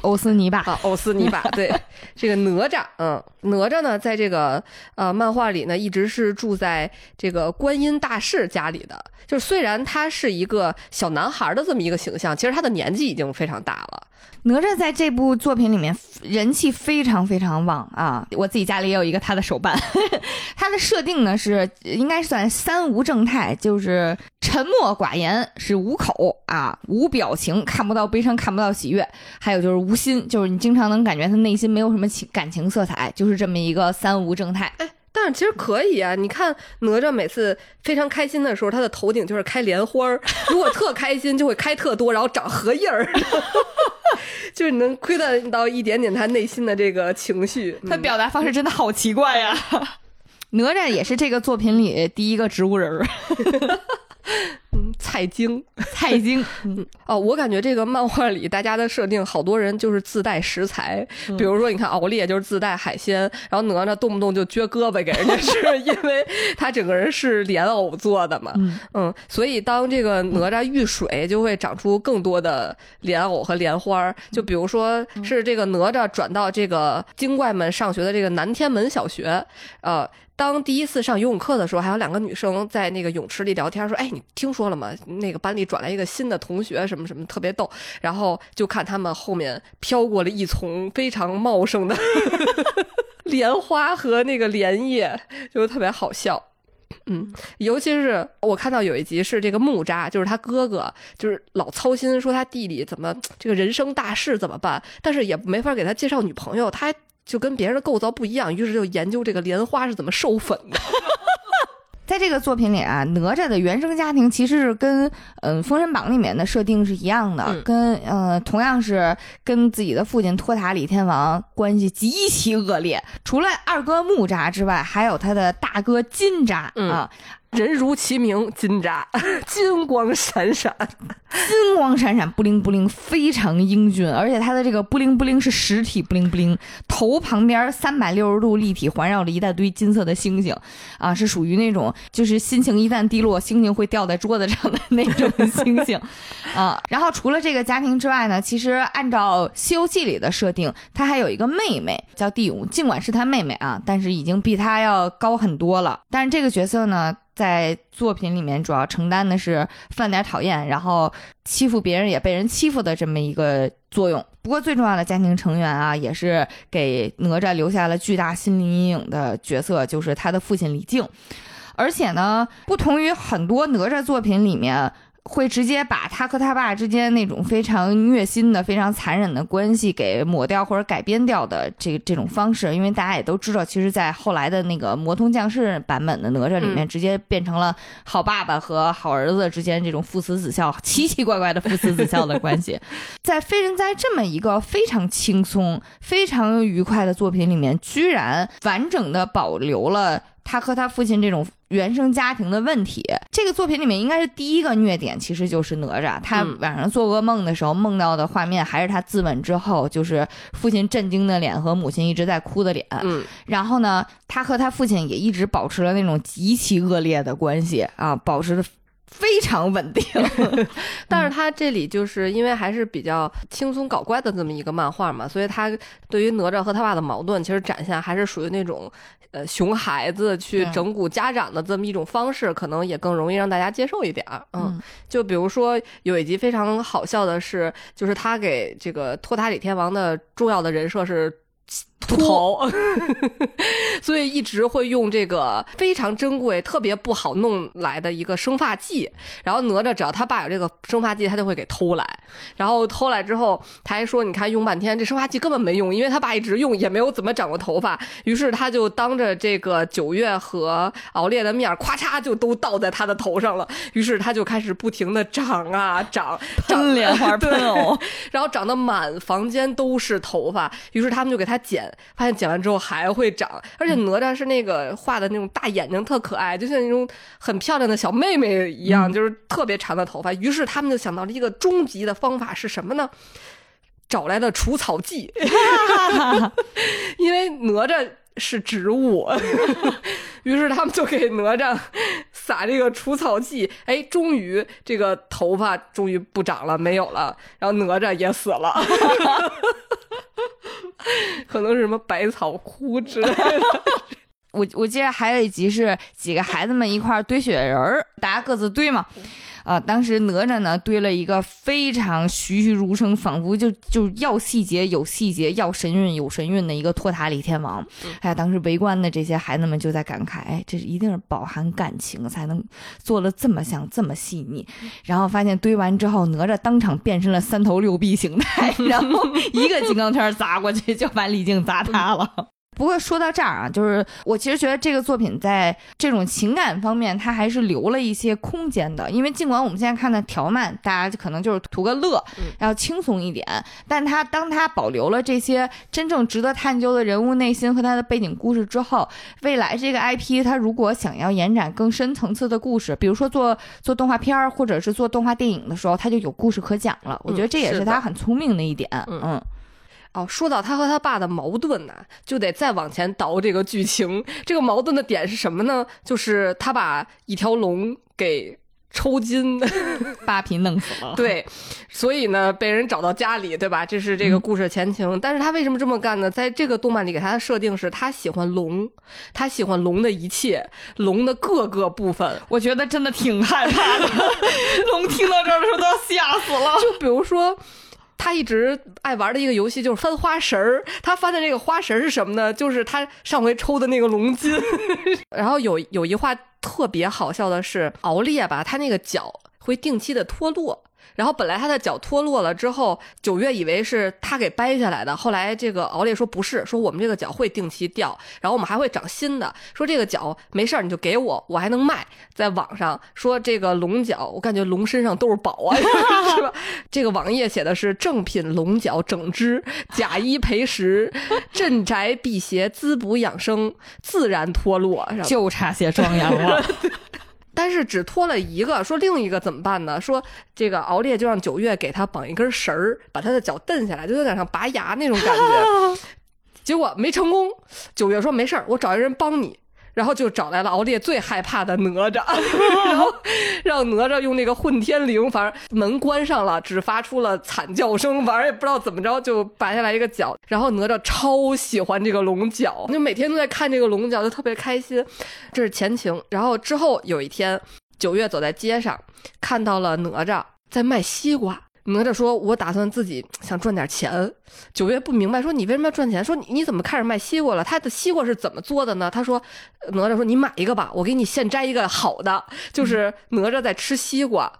欧斯尼巴，啊，欧斯尼巴，对，这个哪吒，嗯，哪吒呢，在这个呃漫画里呢，一直是住在这个观音大士家里的。就是虽然他是一个小男孩的这么一个形象，其实他的年纪已经非常大了。哪吒在这部作品里面人气非常非常旺啊！我自己家里也有一个他的手办，他的设定呢是应该算三无正太，就是沉默寡言，是无口啊，无表情，看不到悲伤，看不到喜悦，还有就是无心，就是你经常能感觉他内心没有什么情感情色彩，就是这么一个三无正太。但是其实可以啊，你看哪吒每次非常开心的时候，他的头顶就是开莲花儿；如果特开心，就会开特多，然后长荷叶儿，就是你能窥探到一点点他内心的这个情绪。他表达方式真的好奇怪呀、哪吒也是这个作品里第一个植物人儿，嗯，菜精。菜精。哦，我感觉这个漫画里大家的设定，好多人就是自带食材，比如说你看敖烈就是自带海鲜，然后哪吒动不动就撅胳膊给人家吃，因为他整个人是莲藕做的嘛，嗯。所以当这个哪吒遇水，就会长出更多的莲藕和莲花。就比如说是这个哪吒转到这个精怪们上学的这个南天门小学，呃。当第一次上游泳课的时候，还有两个女生在那个泳池里聊天，说：“哎，你听说了吗？那个班里转来一个新的同学，什么什么特别逗。”然后就看他们后面飘过了一丛非常茂盛的 莲花和那个莲叶，就特别好笑。嗯，尤其是我看到有一集是这个木扎，就是他哥哥，就是老操心说他弟弟怎么这个人生大事怎么办，但是也没法给他介绍女朋友，他就跟别人的构造不一样，于是就研究这个莲花是怎么授粉的。在这个作品里啊，哪吒的原生家庭其实是跟嗯《封神榜》里面的设定是一样的，嗯跟呃同样是跟自己的父亲托塔李天王关系极其恶劣。除了二哥木吒之外，还有他的大哥金吒、嗯啊，人如其名，金吒，金光闪闪。金光闪闪，不灵不灵，非常英俊，而且他的这个不灵不灵是实体不灵不灵，头旁边三百六十度立体环绕着一大堆金色的星星，啊，是属于那种就是心情一旦低落，星星会掉在桌子上的那种星星，啊，然后除了这个家庭之外呢，其实按照《西游记》里的设定，他还有一个妹妹叫地勇，尽管是他妹妹啊，但是已经比他要高很多了，但是这个角色呢。在作品里面，主要承担的是犯点讨厌，然后欺负别人也被人欺负的这么一个作用。不过最重要的家庭成员啊，也是给哪吒留下了巨大心理阴影的角色，就是他的父亲李靖。而且呢，不同于很多哪吒作品里面。会直接把他和他爸之间那种非常虐心的、非常残忍的关系给抹掉或者改编掉的这这种方式，因为大家也都知道，其实，在后来的那个魔童降世版本的哪吒里面，直接变成了好爸爸和好儿子之间这种父慈子孝、奇奇怪怪的父慈子孝的关系。在《非人哉》这么一个非常轻松、非常愉快的作品里面，居然完整的保留了。他和他父亲这种原生家庭的问题，这个作品里面应该是第一个虐点，其实就是哪吒。他晚上做噩梦的时候梦到的画面，还是他自刎之后，就是父亲震惊的脸和母亲一直在哭的脸。嗯，然后呢，他和他父亲也一直保持了那种极其恶劣的关系啊，保持的非常稳定。但是他这里就是因为还是比较轻松搞怪的这么一个漫画嘛，所以他对于哪吒和他爸的矛盾，其实展现还是属于那种。呃，熊孩子去整蛊家长的这么一种方式，可能也更容易让大家接受一点儿。嗯，就比如说有一集非常好笑的是，就是他给这个托塔李天王的重要的人设是。秃头，所以一直会用这个非常珍贵、特别不好弄来的一个生发剂。然后哪吒只要他爸有这个生发剂，他就会给偷来。然后偷来之后，他还说：“你看用半天，这生发剂根本没用，因为他爸一直用，也没有怎么长过头发。”于是他就当着这个九月和敖烈的面，咵嚓就都倒在他的头上了。于是他就开始不停的长啊长，长莲花 喷哦，然后长得满房间都是头发。于是他们就给他剪。发现剪完之后还会长，而且哪吒是那个画的那种大眼睛，特可爱，就像那种很漂亮的小妹妹一样，就是特别长的头发。于是他们就想到了一个终极的方法是什么呢？找来的除草剂，因为哪吒是植物，于是他们就给哪吒撒这个除草剂。哎，终于这个头发终于不长了，没有了，然后哪吒也死了。可能是什么百草枯之类的。我我记得还有一集是几个孩子们一块堆雪人儿，大家各自堆嘛。啊，当时哪吒呢堆了一个非常栩栩如生，仿佛就就要细节有细节，要神韵有神韵的一个托塔李天王。哎呀，当时围观的这些孩子们就在感慨，哎，这是一定是饱含感情才能做了这么像这么细腻。然后发现堆完之后，哪吒当场变身了三头六臂形态，然后一个金刚圈砸过去就把李靖砸塌了。不过说到这儿啊，就是我其实觉得这个作品在这种情感方面，它还是留了一些空间的。因为尽管我们现在看的条漫，大家可能就是图个乐，要轻松一点，但它当它保留了这些真正值得探究的人物内心和他的背景故事之后，未来这个 IP 它如果想要延展更深层次的故事，比如说做做动画片儿或者是做动画电影的时候，它就有故事可讲了。我觉得这也是他很聪明的一点，嗯。哦，说到他和他爸的矛盾呢，就得再往前倒这个剧情。这个矛盾的点是什么呢？就是他把一条龙给抽筋，扒皮弄死了。对，所以呢，被人找到家里，对吧？这是这个故事前情。但是他为什么这么干呢？在这个动漫里给他的设定是他喜欢龙，他喜欢龙的一切，龙的各个部分。我觉得真的挺害怕的，龙听到这儿的时候都要吓死了。就比如说。他一直爱玩的一个游戏就是翻花绳儿。他翻的那个花绳是什么呢？就是他上回抽的那个龙筋。然后有有一话特别好笑的是，敖烈吧，他那个脚会定期的脱落。然后本来他的脚脱落了之后，九月以为是他给掰下来的。后来这个敖烈说不是，说我们这个脚会定期掉，然后我们还会长新的。说这个脚没事儿，你就给我，我还能卖。在网上说这个龙脚，我感觉龙身上都是宝啊，是吧？这个网页写的是正品龙角整只，假一赔十，镇宅辟邪，滋补养生，自然脱落，就差写壮阳了。但是只脱了一个，说另一个怎么办呢？说这个敖烈就让九月给他绑一根绳儿，把他的脚蹬下来，就有点像拔牙那种感觉。结果没成功。九月说没事儿，我找一人帮你。然后就找来了敖烈最害怕的哪吒，然后让哪吒用那个混天绫，反正门关上了，只发出了惨叫声，反正也不知道怎么着就拔下来一个角。然后哪吒超喜欢这个龙角，就每天都在看这个龙角，就特别开心。这是前情。然后之后有一天，九月走在街上，看到了哪吒在卖西瓜。哪吒说：“我打算自己想赚点钱。”九月不明白，说：“你为什么要赚钱？”说：“你你怎么开始卖西瓜了？他的西瓜是怎么做的呢？”他说：“哪吒说，你买一个吧，我给你现摘一个好的。”就是哪吒在吃西瓜。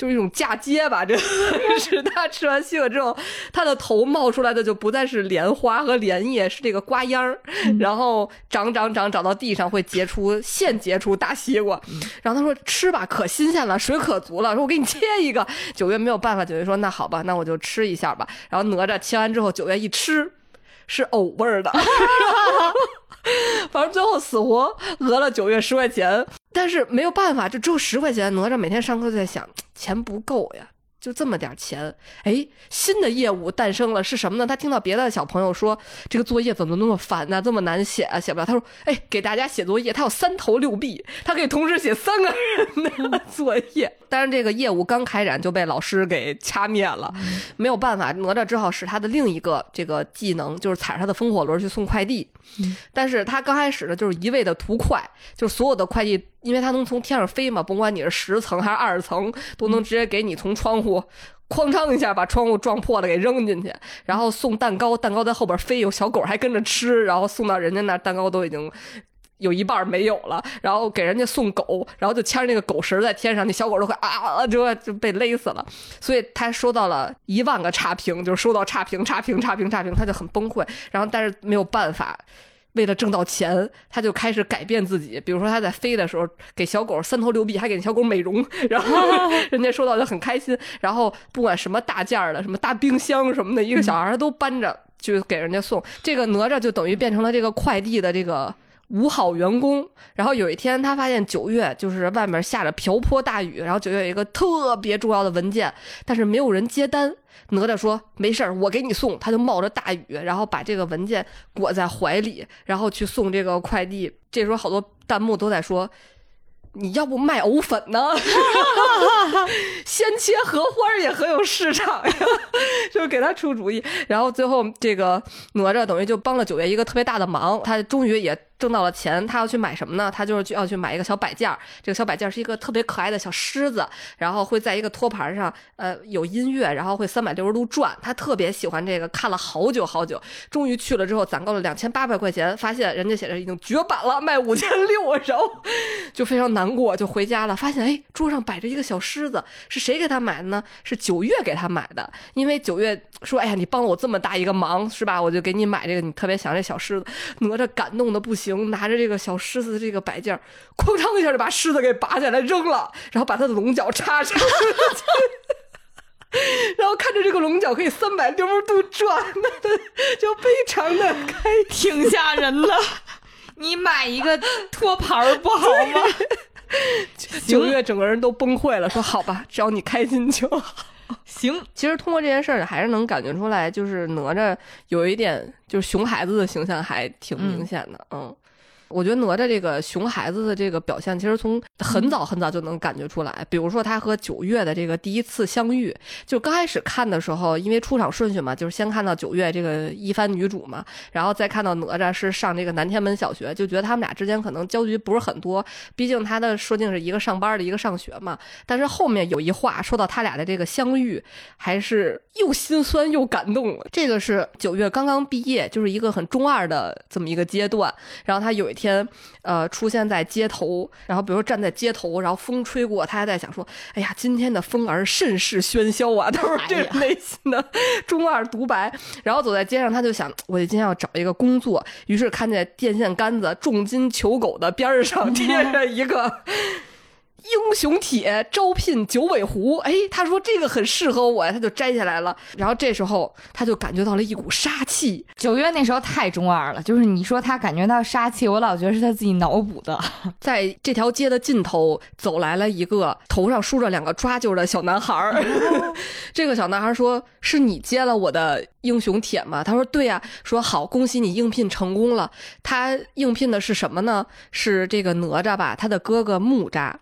就是一种嫁接吧。这 是他吃完西瓜之后，他的头冒出来的就不再是莲花和莲叶，是这个瓜秧儿，然后长长长长到地上会结出现结出大西瓜。然后他说吃吧，可新鲜了，水可足了。说我给你切一个。九月没有办法，九月说那好吧，那我就吃一下吧。然后哪吒切完之后，九月一吃是藕味儿的。反正最后死活讹了九月十块钱，但是没有办法，就只有十块钱。哪吒每天上课就在想，钱不够呀。就这么点钱，哎，新的业务诞生了，是什么呢？他听到别的小朋友说，这个作业怎么那么烦呢？这么难写，啊，写不了。他说，哎，给大家写作业，他有三头六臂，他可以同时写三个人的作业。但是这个业务刚开展就被老师给掐灭了，没有办法，哪吒只好使他的另一个这个技能，就是踩着他的风火轮去送快递。但是他刚开始呢，就是一味的图快，就是所有的快递。因为他能从天上飞嘛，甭管你是十层还是二十层，都能直接给你从窗户 哐当一下把窗户撞破了给扔进去，然后送蛋糕，蛋糕在后边飞，有小狗还跟着吃，然后送到人家那蛋糕都已经有一半没有了，然后给人家送狗，然后就牵着那个狗绳在天上，那小狗都快啊就就被勒死了，所以他收到了一万个差评，就是收到差评差评差评差评，他就很崩溃，然后但是没有办法。为了挣到钱，他就开始改变自己。比如说，他在飞的时候给小狗三头六臂，还给小狗美容，然后 人家收到就很开心。然后不管什么大件儿的，什么大冰箱什么的，一个小孩都搬着就给人家送。这个哪吒就等于变成了这个快递的这个五好员工。然后有一天，他发现九月就是外面下着瓢泼大雨，然后九月有一个特别重要的文件，但是没有人接单。哪吒说：“没事儿，我给你送。”他就冒着大雨，然后把这个文件裹在怀里，然后去送这个快递。这时候好多弹幕都在说：“你要不卖藕粉呢？先切荷花也很有市场呀！” 就给他出主意。然后最后这个哪吒等于就帮了九月一个特别大的忙，他终于也。挣到了钱，他要去买什么呢？他就是要去买一个小摆件儿。这个小摆件儿是一个特别可爱的小狮子，然后会在一个托盘上，呃，有音乐，然后会三百六十度转。他特别喜欢这个，看了好久好久，终于去了之后攒够了两千八百块钱，发现人家写着已经绝版了，卖五千六，然后就非常难过，就回家了。发现哎，桌上摆着一个小狮子，是谁给他买的呢？是九月给他买的，因为九月说：“哎呀，你帮了我这么大一个忙，是吧？我就给你买这个，你特别想这小狮子。”哪吒感动的不行。拿着这个小狮子的这个摆件，哐当一下就把狮子给拔下来扔了，然后把它的龙角插上，然后看着这个龙角可以三百六十度转，就非常的开，挺吓人了。你买一个托盘不好吗？九月整个人都崩溃了，说好吧，只要你开心就好。行，其实通过这件事儿，还是能感觉出来，就是哪吒有一点，就是熊孩子的形象还挺明显的，嗯。我觉得哪吒这个熊孩子的这个表现，其实从很早很早就能感觉出来。比如说他和九月的这个第一次相遇，就刚开始看的时候，因为出场顺序嘛，就是先看到九月这个一番女主嘛，然后再看到哪吒是上这个南天门小学，就觉得他们俩之间可能交集不是很多。毕竟他的设定是一个上班的，一个上学嘛。但是后面有一话说到他俩的这个相遇，还是又心酸又感动。这个是九月刚刚毕业，就是一个很中二的这么一个阶段，然后他有一天。呃，出现在街头，然后比如说站在街头，然后风吹过，他还在想说：“哎呀，今天的风儿甚是喧嚣啊！”都是这种类型的中二独白。然后走在街上，他就想：“我今天要找一个工作。”于是看见电线杆子重金求狗的边上贴着一个。英雄帖招聘九尾狐，哎，他说这个很适合我呀，他就摘下来了。然后这时候他就感觉到了一股杀气。九月那时候太中二了，就是你说他感觉到杀气，我老觉得是他自己脑补的。在这条街的尽头走来了一个头上梳着两个抓阄的小男孩儿。这个小男孩说：“是你接了我的英雄帖吗？”他说：“对呀。”说：“好，恭喜你应聘成功了。”他应聘的是什么呢？是这个哪吒吧？他的哥哥木吒。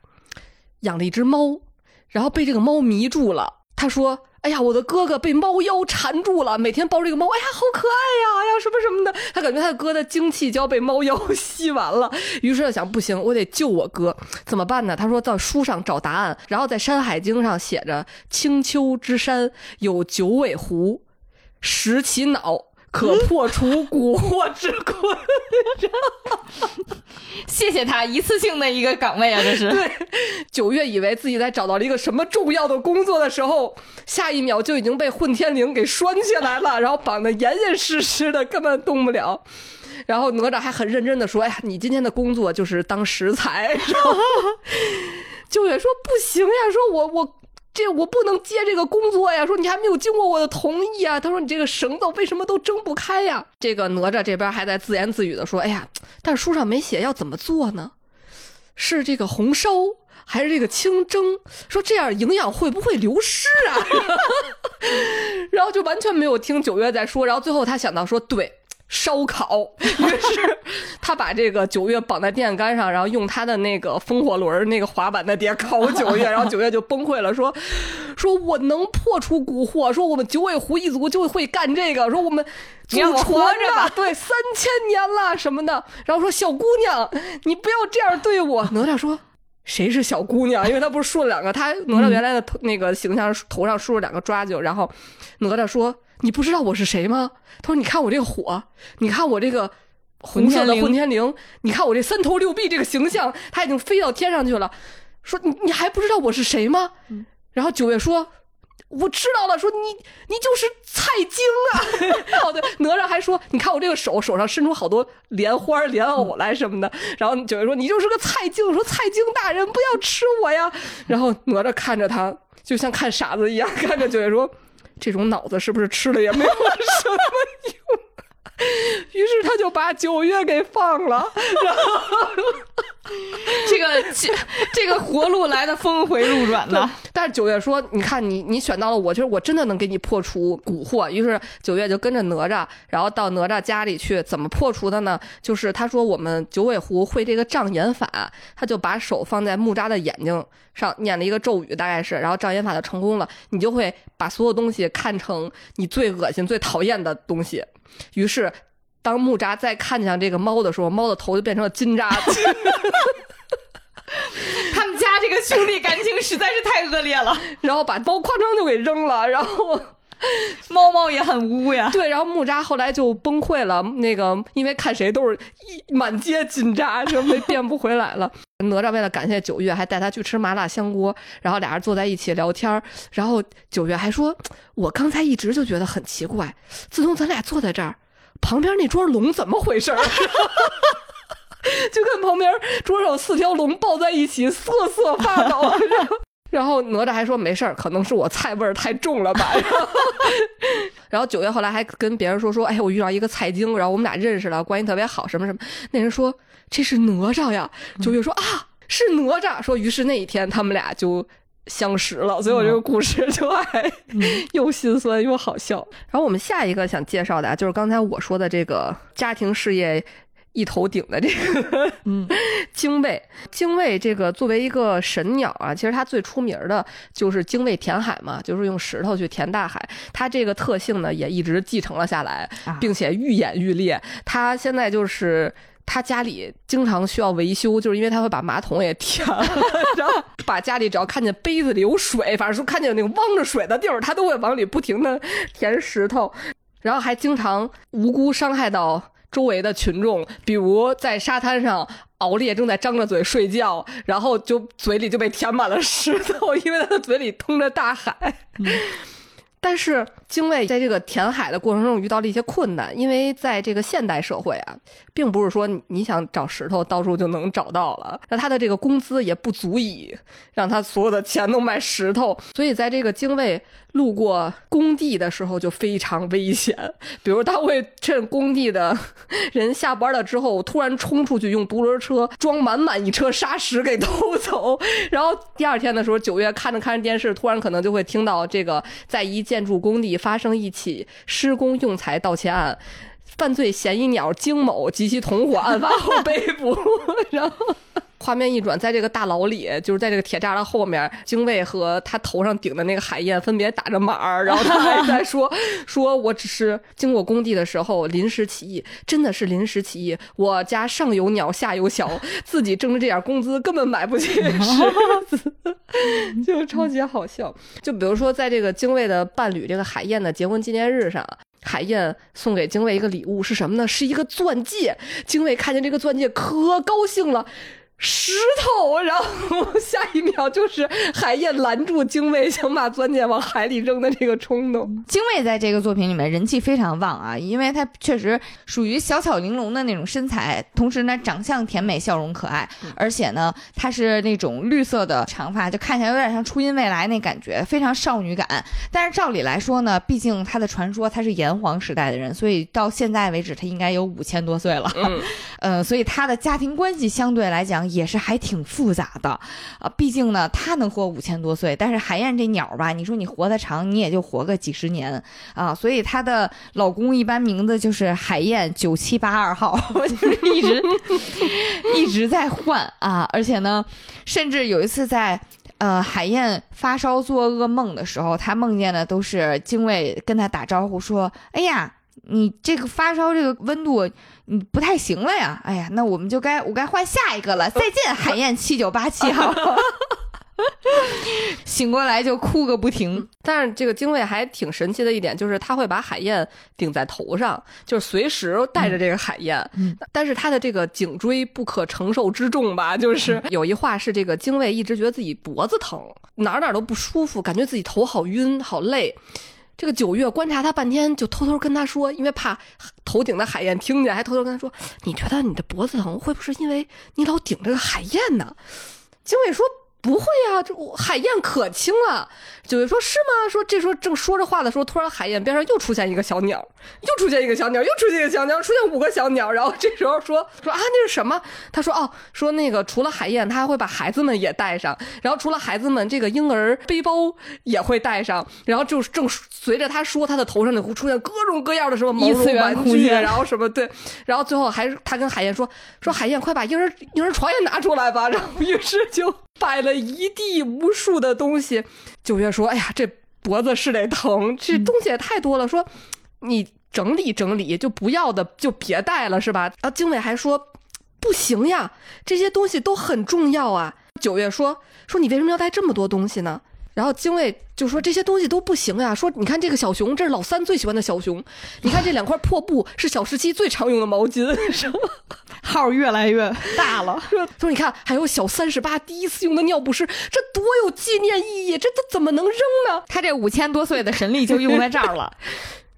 养了一只猫，然后被这个猫迷住了。他说：“哎呀，我的哥哥被猫妖缠住了，每天抱着这个猫，哎呀，好可爱呀，哎呀，什么什么的。”他感觉他的哥的精气就要被猫妖 吸完了，于是他想：不行，我得救我哥，怎么办呢？他说：“到书上找答案，然后在《山海经》上写着：青丘之山有九尾狐，食其脑。”可破除蛊惑之困。谢谢他一次性的一个岗位啊，这是。对，九月以为自己在找到了一个什么重要的工作的时候，下一秒就已经被混天绫给拴起来了，然后绑得严严实实的，根本动不了。然后哪吒还很认真的说：“哎呀，你今天的工作就是当食材。”然后 九月说：“不行呀，说我我。”这我不能接这个工作呀！说你还没有经过我的同意啊！他说你这个绳子为什么都挣不开呀？这个哪吒这边还在自言自语的说：“哎呀，但书上没写要怎么做呢？是这个红烧还是这个清蒸？说这样营养会不会流失啊？” 然后就完全没有听九月在说。然后最后他想到说：“对。”烧烤，于是他把这个九月绑在电线杆上，然后用他的那个风火轮那个滑板的碟烤九月，然后九月就崩溃了，说：“说我能破除蛊惑，说我们九尾狐一族就会干这个，说我们祖传吧，对，三千年了什么的。”然后说：“小姑娘，你不要这样对我。”哪吒说：“谁是小姑娘？因为他不是竖了两个，他哪吒原来的头那个形象头上竖了两个抓阄，然后哪吒说。”你不知道我是谁吗？他说：“你看我这个火，你看我这个红色的混天绫，你看我这三头六臂这个形象，他已经飞到天上去了。说你你还不知道我是谁吗？”然后九月说：“我知道了。”说你你就是蔡京啊！哦对，哪吒还说：“你看我这个手，手上伸出好多莲花莲藕来什么的。”然后九月说：“你就是个蔡京。”说：“蔡京大人不要吃我呀！”然后哪吒看着他，就像看傻子一样看着九月说。这种脑子是不是吃了也没有什么用？于是他就把九月给放了，然后这个这这个活路来的峰回路转的。但是九月说：“你看，你你选到了我，就是我真的能给你破除蛊惑。”于是九月就跟着哪吒，然后到哪吒家里去。怎么破除的呢？就是他说我们九尾狐会这个障眼法，他就把手放在木吒的眼睛上，念了一个咒语，大概是，然后障眼法就成功了。你就会把所有东西看成你最恶心、最讨厌的东西。于是，当木吒再看见这个猫的时候，猫的头就变成了金吒。他们家这个兄弟感情实在是太恶劣了。然后把包哐当就给扔了。然后 猫猫也很污呀。对，然后木扎后来就崩溃了。那个因为看谁都是一满街金扎，就没 变不回来了。哪吒为了感谢九月，还带他去吃麻辣香锅。然后俩人坐在一起聊天。然后九月还说：“我刚才一直就觉得很奇怪，自从咱俩坐在这儿，旁边那桌龙怎么回事？” 就看旁边桌上有四条龙抱在一起，瑟瑟发抖。然后哪吒还说没事儿，可能是我菜味儿太重了吧。然后九月后来还跟别人说说，哎，我遇到一个蔡京，然后我们俩认识了，关系特别好，什么什么。那人说这是哪吒呀。九月说啊，是哪吒。说于是那一天他们俩就相识了。所以我这个故事就还又心酸又好笑。然后我们下一个想介绍的啊，就是刚才我说的这个家庭事业。一头顶的这个，嗯，精卫，精卫这个作为一个神鸟啊，其实它最出名的就是精卫填海嘛，就是用石头去填大海。它这个特性呢，也一直继承了下来，并且愈演愈烈。它现在就是他家里经常需要维修，就是因为他会把马桶也填了，然后把家里只要看见杯子里有水，反正说看见有那个汪着水的地儿，他都会往里不停的填石头，然后还经常无辜伤害到。周围的群众，比如在沙滩上，熬夜正在张着嘴睡觉，然后就嘴里就被填满了石头，因为他的嘴里通着大海。但是精卫在这个填海的过程中遇到了一些困难，因为在这个现代社会啊，并不是说你想找石头到处就能找到了，那他的这个工资也不足以让他所有的钱都卖石头，所以在这个精卫路过工地的时候就非常危险，比如他会趁工地的人下班了之后，突然冲出去用独轮车装满满一车沙石给偷走，然后第二天的时候，九月看着看着电视，突然可能就会听到这个在一。建筑工地发生一起施工用材盗窃案，犯罪嫌疑鸟金某及其同伙案发后被捕，然后。画面一转，在这个大牢里，就是在这个铁栅栏后面，精卫和他头上顶的那个海燕分别打着码儿，然后他还在说：“说我只是经过工地的时候临时起意，真的是临时起意。我家上有鸟，下有小，自己挣着这点工资根本买不起 狮子，就超级好笑。就比如说，在这个精卫的伴侣这个海燕的结婚纪念日上，海燕送给精卫一个礼物是什么呢？是一个钻戒。精卫看见这个钻戒可高兴了。石头，然后下一秒就是海燕拦住精卫想把钻戒往海里扔的这个冲动。精卫在这个作品里面人气非常旺啊，因为他确实属于小巧玲珑的那种身材，同时呢长相甜美，笑容可爱，而且呢他是那种绿色的长发，就看起来有点像初音未来那感觉，非常少女感。但是照理来说呢，毕竟他的传说他是炎黄时代的人，所以到现在为止他应该有五千多岁了。嗯，呃，所以他的家庭关系相对来讲。也是还挺复杂的，啊，毕竟呢，他能活五千多岁，但是海燕这鸟吧，你说你活得长，你也就活个几十年啊，所以她的老公一般名字就是海燕九七八二号，就是一直 一直在换啊，而且呢，甚至有一次在呃海燕发烧做噩梦的时候，她梦见的都是精卫跟她打招呼说：“哎呀。”你这个发烧这个温度，你不太行了呀！哎呀，那我们就该我该换下一个了。再见，海燕七九八七号。醒过来就哭个不停。但是这个精卫还挺神奇的一点，就是他会把海燕顶在头上，就是随时带着这个海燕。但是他的这个颈椎不可承受之重吧，就是有一话是这个精卫一直觉得自己脖子疼，哪哪都不舒服，感觉自己头好晕好累。这个九月观察他半天，就偷偷跟他说，因为怕头顶的海燕听见，还偷偷跟他说：“你觉得你的脖子疼，会不会是因为你老顶这个海燕呢？”经卫说。不会呀，这海燕可轻了。九月说：“是吗？”说这时候正说着话的时候，突然海燕边上又出现一个小鸟，又出现一个小鸟，又出现一个小鸟，出现五个小鸟。然后这时候说 说啊，那是什么？他说哦，说那个除了海燕，他还会把孩子们也带上。然后除了孩子们，这个婴儿背包也会带上。然后就正随着他说，他的头上就会出现各种各样的什么毛绒玩具，然后什么对。然后最后还他跟海燕说说海燕，快把婴儿婴儿床也拿出来吧。然后于是就。摆了一地无数的东西，九月说：“哎呀，这脖子是得疼，这东西也太多了。说你整理整理，就不要的就别带了，是吧？”啊，经纬还说：“不行呀，这些东西都很重要啊。”九月说：“说你为什么要带这么多东西呢？”然后精卫就说这些东西都不行呀，说你看这个小熊，这是老三最喜欢的小熊，你看这两块破布是小十七最常用的毛巾，什么号越来越大了。说说你看还有小三十八第一次用的尿不湿，这多有纪念意义，这都怎么能扔呢？他这五千多岁的神力就用在这儿了。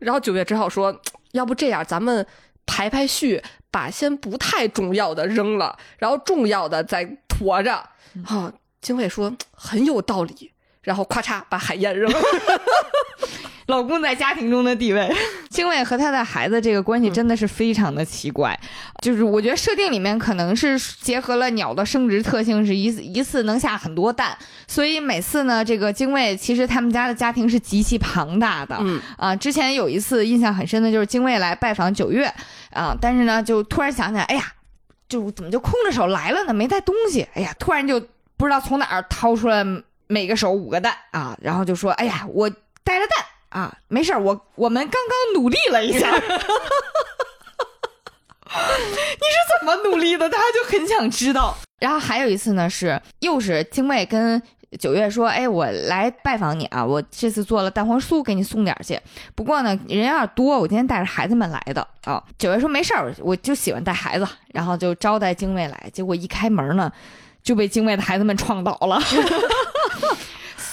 然后九月只好说，要不这样，咱们排排序，把先不太重要的扔了，然后重要的再驮着。啊，精卫说很有道理。然后咔嚓把海燕扔了。老公在家庭中的地位，精卫和他的孩子这个关系真的是非常的奇怪。就是我觉得设定里面可能是结合了鸟的生殖特性，是一次一次能下很多蛋，所以每次呢，这个精卫其实他们家的家庭是极其庞大的。嗯啊，之前有一次印象很深的就是精卫来拜访九月啊，但是呢，就突然想起来，哎呀，就怎么就空着手来了呢？没带东西。哎呀，突然就不知道从哪儿掏出来。每个手五个蛋啊，然后就说：“哎呀，我带了蛋啊，没事儿，我我们刚刚努力了一下。”你是怎么努力的？大家就很想知道。然后还有一次呢，是又是精卫跟九月说：“哎，我来拜访你啊，我这次做了蛋黄酥，给你送点去。不过呢，人有点多，我今天带着孩子们来的啊。”九月说：“没事儿，我就喜欢带孩子。”然后就招待精卫来，结果一开门呢。就被精卫的孩子们撞倒了。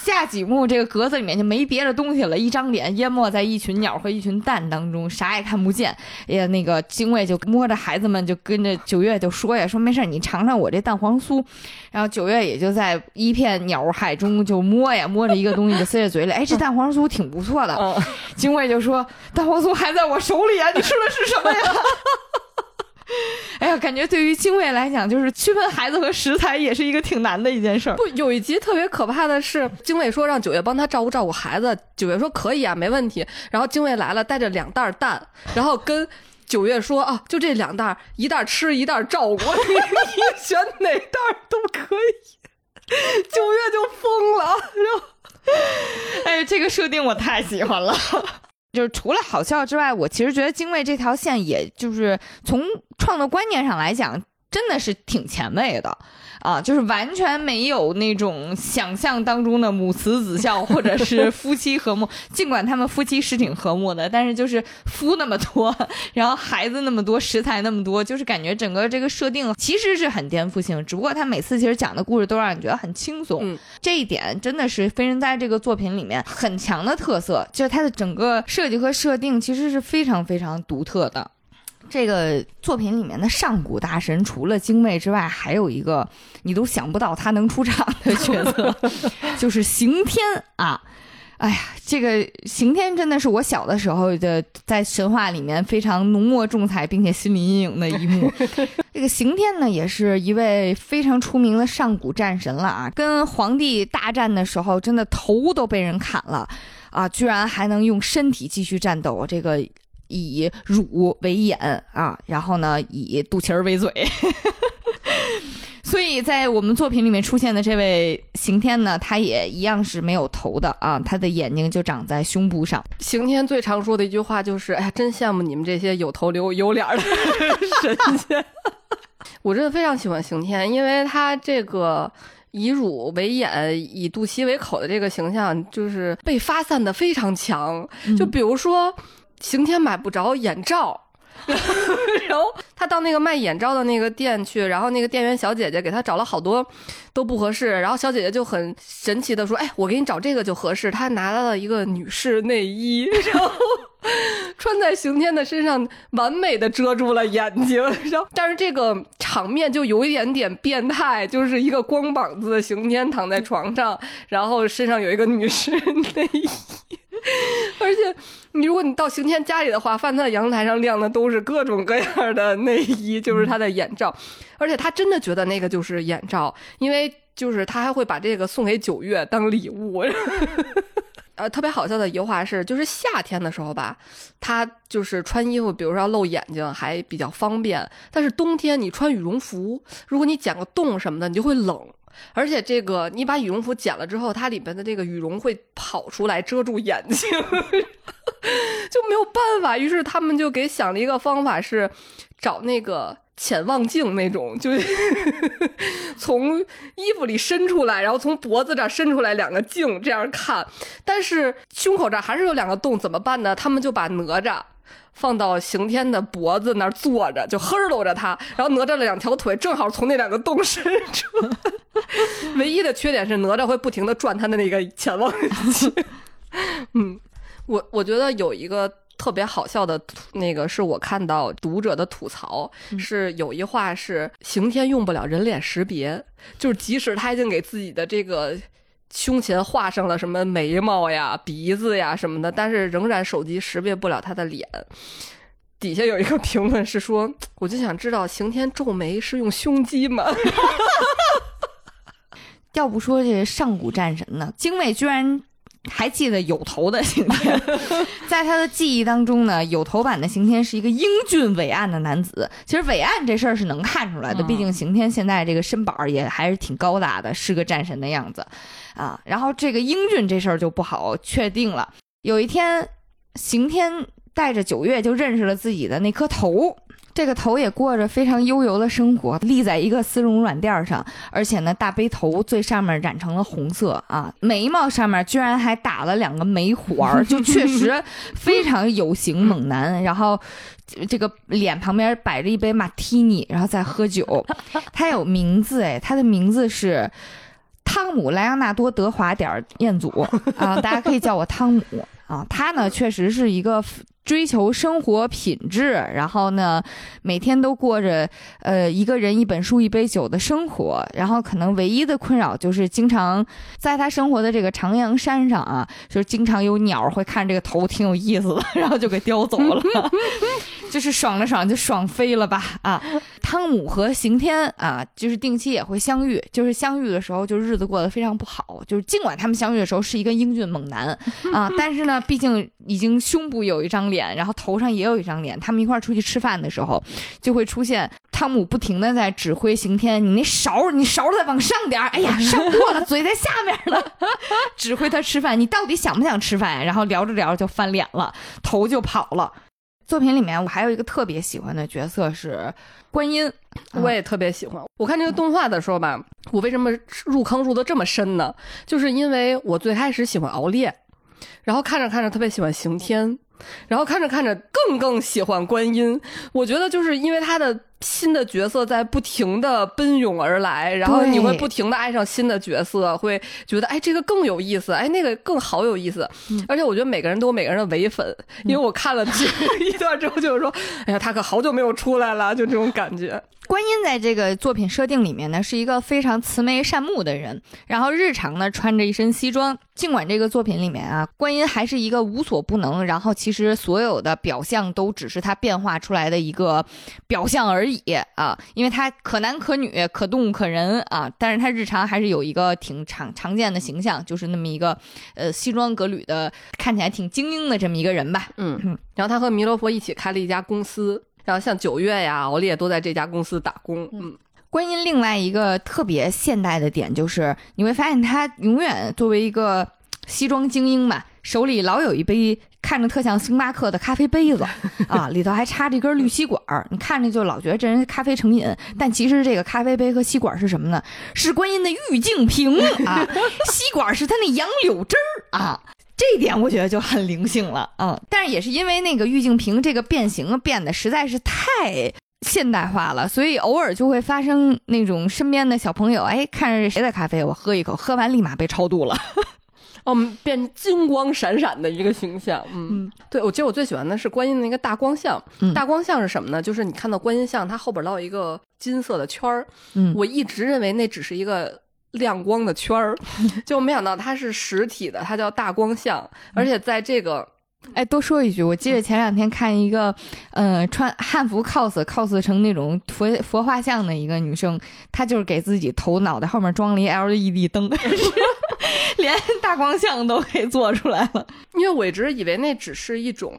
下几幕，这个格子里面就没别的东西了，一张脸淹没在一群鸟和一群蛋当中，啥也看不见。哎呀，那个精卫就摸着孩子们，就跟着九月就说呀：“说没事，你尝尝我这蛋黄酥。”然后九月也就在一片鸟海中就摸呀，摸着一个东西就塞在嘴里。哎，这蛋黄酥 挺不错的。精卫就说：“蛋黄酥还在我手里啊，你吃的是什么呀？” 哎呀，感觉对于精卫来讲，就是区分孩子和食材也是一个挺难的一件事儿。不，有一集特别可怕的是，精卫说让九月帮他照顾照顾孩子，九月说可以啊，没问题。然后精卫来了，带着两袋蛋，然后跟九月说啊，就这两袋，一袋吃，一袋照顾，你选哪袋都可以。九月就疯了，然后，哎，这个设定我太喜欢了。就是除了好笑之外，我其实觉得精卫这条线，也就是从创作观念上来讲，真的是挺前卫的。啊，就是完全没有那种想象当中的母慈子孝或者是夫妻和睦。尽管他们夫妻是挺和睦的，但是就是夫那么多，然后孩子那么多，食材那么多，就是感觉整个这个设定其实是很颠覆性。只不过他每次其实讲的故事都让你觉得很轻松，嗯这一点真的是飞人哉这个作品里面很强的特色，就是它的整个设计和设定其实是非常非常独特的。这个作品里面的上古大神，除了精卫之外，还有一个你都想不到他能出场的角色，就是刑天啊。哎呀，这个刑天真的是我小的时候的在神话里面非常浓墨重彩，并且心理阴影的一幕。这个刑天呢，也是一位非常出名的上古战神了啊，跟皇帝大战的时候，真的头都被人砍了啊，居然还能用身体继续战斗。这个以乳为眼啊，然后呢以肚脐儿为嘴。所以在我们作品里面出现的这位刑天呢，他也一样是没有头的啊，他的眼睛就长在胸部上。刑天最常说的一句话就是：“哎呀，真羡慕你们这些有头有有脸儿的神仙。”我真的非常喜欢刑天，因为他这个以乳为眼、以肚脐为口的这个形象，就是被发散的非常强。就比如说，刑天买不着眼罩。然后他到那个卖眼罩的那个店去，然后那个店员小姐姐给他找了好多都不合适，然后小姐姐就很神奇的说：“哎，我给你找这个就合适。”她拿来了一个女士内衣，然后穿在刑天的身上，完美的遮住了眼睛。然后，但是这个场面就有一点点变态，就是一个光膀子的刑天躺在床上，然后身上有一个女士内衣。而且，你如果你到刑天家里的话，发现他的阳台上晾的都是各种各样的内衣，就是他的眼罩。而且他真的觉得那个就是眼罩，因为就是他还会把这个送给九月当礼物。呃，特别好笑的一句话是，就是夏天的时候吧，他就是穿衣服，比如说要露眼睛还比较方便。但是冬天你穿羽绒服，如果你剪个洞什么的，你就会冷。而且这个你把羽绒服剪了之后，它里边的这个羽绒会跑出来遮住眼睛，就没有办法。于是他们就给想了一个方法，是找那个潜望镜那种，就 从衣服里伸出来，然后从脖子这儿伸出来两个镜这样看。但是胸口这儿还是有两个洞，怎么办呢？他们就把哪吒。放到刑天的脖子那儿坐着，就呵搂着他，然后哪吒的两条腿正好从那两个洞伸出来。唯一的缺点是哪吒会不停的转他的那个潜望镜。嗯，我我觉得有一个特别好笑的那个，是我看到读者的吐槽，是有一话是刑天用不了人脸识别，就是即使他已经给自己的这个。胸前画上了什么眉毛呀、鼻子呀什么的，但是仍然手机识别不了他的脸。底下有一个评论是说：“我就想知道刑天皱眉是用胸肌吗？” 要不说这上古战神呢，精卫居然还记得有头的刑天，在他的记忆当中呢，有头版的刑天是一个英俊伟岸的男子。其实伟岸这事儿是能看出来的，毕竟刑天现在这个身板儿也还是挺高大的，是个战神的样子。啊，然后这个英俊这事儿就不好确定了。有一天，刑天带着九月就认识了自己的那颗头，这个头也过着非常悠游的生活，立在一个丝绒软垫上，而且呢，大背头最上面染成了红色啊，眉毛上面居然还打了两个眉环儿，就确实非常有型猛男。然后这个脸旁边摆着一杯马提尼，然后在喝酒。他有名字哎，他的名字是。汤姆·莱昂纳多·德华点儿彦祖啊，大家可以叫我汤姆啊。他呢，确实是一个追求生活品质，然后呢，每天都过着呃一个人一本书一杯酒的生活。然后可能唯一的困扰就是经常在他生活的这个长阳山上啊，就是经常有鸟会看这个头挺有意思的，然后就给叼走了。就是爽了爽就爽飞了吧啊！汤姆和刑天啊，就是定期也会相遇，就是相遇的时候就日子过得非常不好。就是尽管他们相遇的时候是一个英俊猛男啊，但是呢，毕竟已经胸部有一张脸，然后头上也有一张脸。他们一块儿出去吃饭的时候，就会出现汤姆不停的在指挥刑天：“你那勺，你勺再往上点儿，哎呀，上过了，嘴在下面了。”指挥他吃饭，你到底想不想吃饭？然后聊着聊着就翻脸了，头就跑了。作品里面我还有一个特别喜欢的角色是观音，我也特别喜欢。我看这个动画的时候吧，我为什么入坑入的这么深呢？就是因为我最开始喜欢熬炼，然后看着看着特别喜欢刑天。然后看着看着更更喜欢观音，我觉得就是因为他的新的角色在不停的奔涌而来，然后你会不停的爱上新的角色，会觉得哎这个更有意思，哎那个更好有意思，而且我觉得每个人都有每个人的唯粉，因为我看了 一段之后就是说，哎呀他可好久没有出来了，就这种感觉。观音在这个作品设定里面呢，是一个非常慈眉善目的人，然后日常呢穿着一身西装。尽管这个作品里面啊，观音还是一个无所不能，然后其实所有的表象都只是他变化出来的一个表象而已啊，因为他可男可女，可动可人啊，但是他日常还是有一个挺常常见的形象，就是那么一个呃西装革履的，看起来挺精英的这么一个人吧。嗯嗯，然后他和弥勒佛一起开了一家公司。然后像九月呀、敖烈都在这家公司打工。嗯，观音另外一个特别现代的点就是，你会发现他永远作为一个西装精英嘛，手里老有一杯看着特像星巴克的咖啡杯子啊，里头还插着一根绿吸管儿，你看着就老觉得这人咖啡成瘾。但其实这个咖啡杯和吸管是什么呢？是观音的玉净瓶啊，吸管是他那杨柳枝儿啊。这一点我觉得就很灵性了，嗯，但是也是因为那个玉净瓶这个变形变得实在是太现代化了，所以偶尔就会发生那种身边的小朋友，哎，看着谁的咖啡，我喝一口，喝完立马被超度了，哦，变金光闪闪的一个形象，嗯，嗯对，我其实我最喜欢的是观音的那个大光像，大光像是什么呢？就是你看到观音像，它后边老有一个金色的圈儿，嗯，我一直认为那只是一个。亮光的圈儿，就没想到它是实体的，它叫大光像，而且在这个，哎，多说一句，我记得前两天看一个，呃，穿汉服 cos cos 成那种佛佛画像的一个女生，她就是给自己头脑袋后面装了一 LED 灯，连大光像都给做出来了。因为我一直以为那只是一种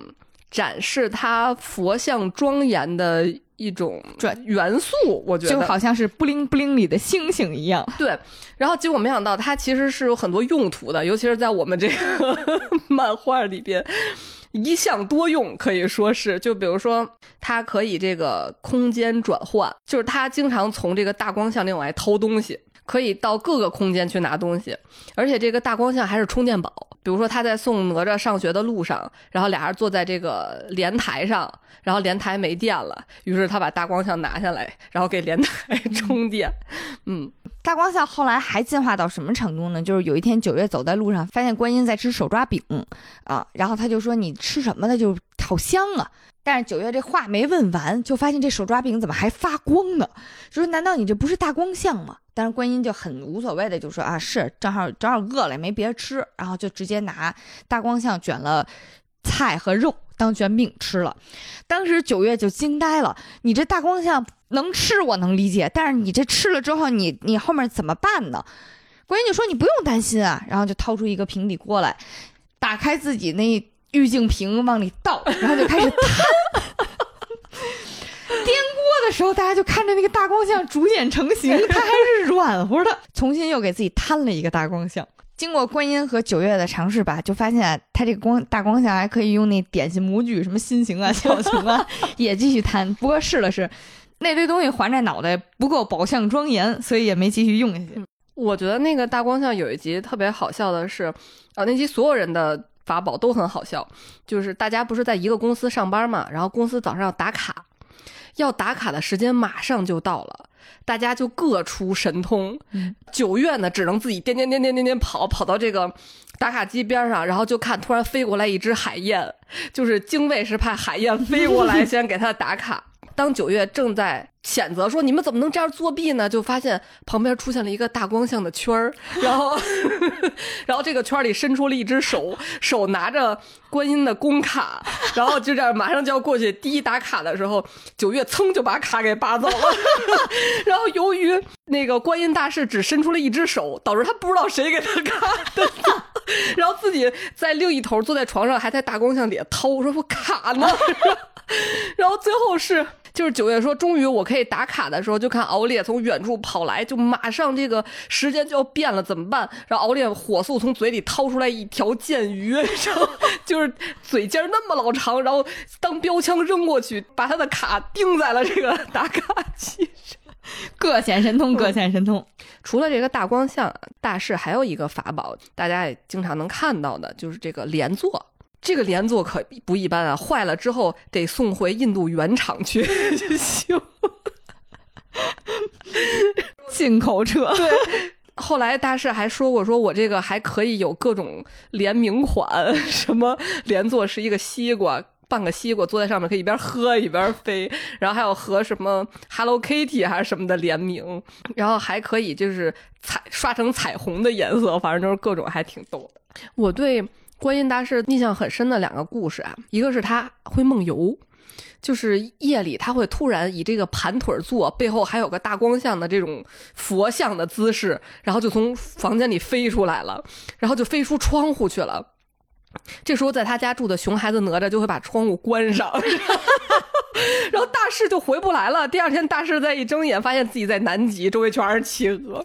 展示它佛像庄严的。一种元素，我觉得就好像是布灵布灵里的星星一样。对，然后结果没想到它其实是有很多用途的，尤其是在我们这个 漫画里边，一项多用，可以说是。就比如说，它可以这个空间转换，就是它经常从这个大光像里往外偷东西，可以到各个空间去拿东西，而且这个大光像还是充电宝。比如说他在送哪吒上学的路上，然后俩人坐在这个莲台上，然后莲台没电了，于是他把大光像拿下来，然后给莲台 充电。嗯，大光像后来还进化到什么程度呢？就是有一天九月走在路上，发现观音在吃手抓饼啊，然后他就说：“你吃什么的？就好香啊。”但是九月这话没问完，就发现这手抓饼怎么还发光呢？就说难道你这不是大光像吗？但是观音就很无所谓的就说啊，是正好正好饿了，也没别吃，然后就直接拿大光像卷了菜和肉当卷饼吃了。当时九月就惊呆了，你这大光像能吃我能理解，但是你这吃了之后，你你后面怎么办呢？观音就说你不用担心啊，然后就掏出一个平底锅来，打开自己那。玉净瓶往里倒，然后就开始摊。颠锅的时候，大家就看着那个大光像逐渐成型，它还是软乎的。重新又给自己摊了一个大光像。经过观音和九月的尝试吧，就发现它这个光大光像还可以用那点心模具，什么心形啊、小熊啊，也继续摊。不过试了试，那堆东西环在脑袋不够宝相庄严，所以也没继续用下去。我觉得那个大光像有一集特别好笑的是，啊，那集所有人的。法宝都很好笑，就是大家不是在一个公司上班嘛，然后公司早上要打卡，要打卡的时间马上就到了，大家就各出神通。九月呢，只能自己颠颠颠颠颠颠跑，跑到这个打卡机边上，然后就看突然飞过来一只海燕，就是精卫是派海燕飞过来 先给他打卡。当九月正在谴责说你们怎么能这样作弊呢？就发现旁边出现了一个大光像的圈儿，然后，然后这个圈里伸出了一只手，手拿着观音的公卡，然后就这样马上就要过去第一打卡的时候，九月噌就把卡给拔走了。然后由于那个观音大士只伸出了一只手，导致他不知道谁给他卡的。然后自己在另一头坐在床上，还在大光像底下掏，说我卡呢。然后最后是，就是九月说，终于我可以打卡的时候，就看敖烈从远处跑来，就马上这个时间就要变了，怎么办？然后敖烈火速从嘴里掏出来一条剑鱼，然后就是嘴尖那么老长，然后当标枪扔过去，把他的卡钉在了这个打卡器上。各显神通，各显神通。除了这个大光像，大势还有一个法宝，大家也经常能看到的，就是这个连坐。这个连座可不一般啊，坏了之后得送回印度原厂去 修。进口车。对，后来大师还说过，说我这个还可以有各种联名款，什么连座是一个西瓜。半个西瓜坐在上面，可以一边喝一边飞，然后还有和什么 Hello Kitty 还是什么的联名，然后还可以就是彩刷成彩虹的颜色，反正就是各种还挺逗的。我对观音大士印象很深的两个故事啊，一个是他会梦游，就是夜里他会突然以这个盘腿坐，背后还有个大光像的这种佛像的姿势，然后就从房间里飞出来了，然后就飞出窗户去了。这时候，在他家住的熊孩子哪吒就会把窗户关上，然后大师就回不来了。第二天，大师再一睁眼，发现自己在南极，周围全是企鹅。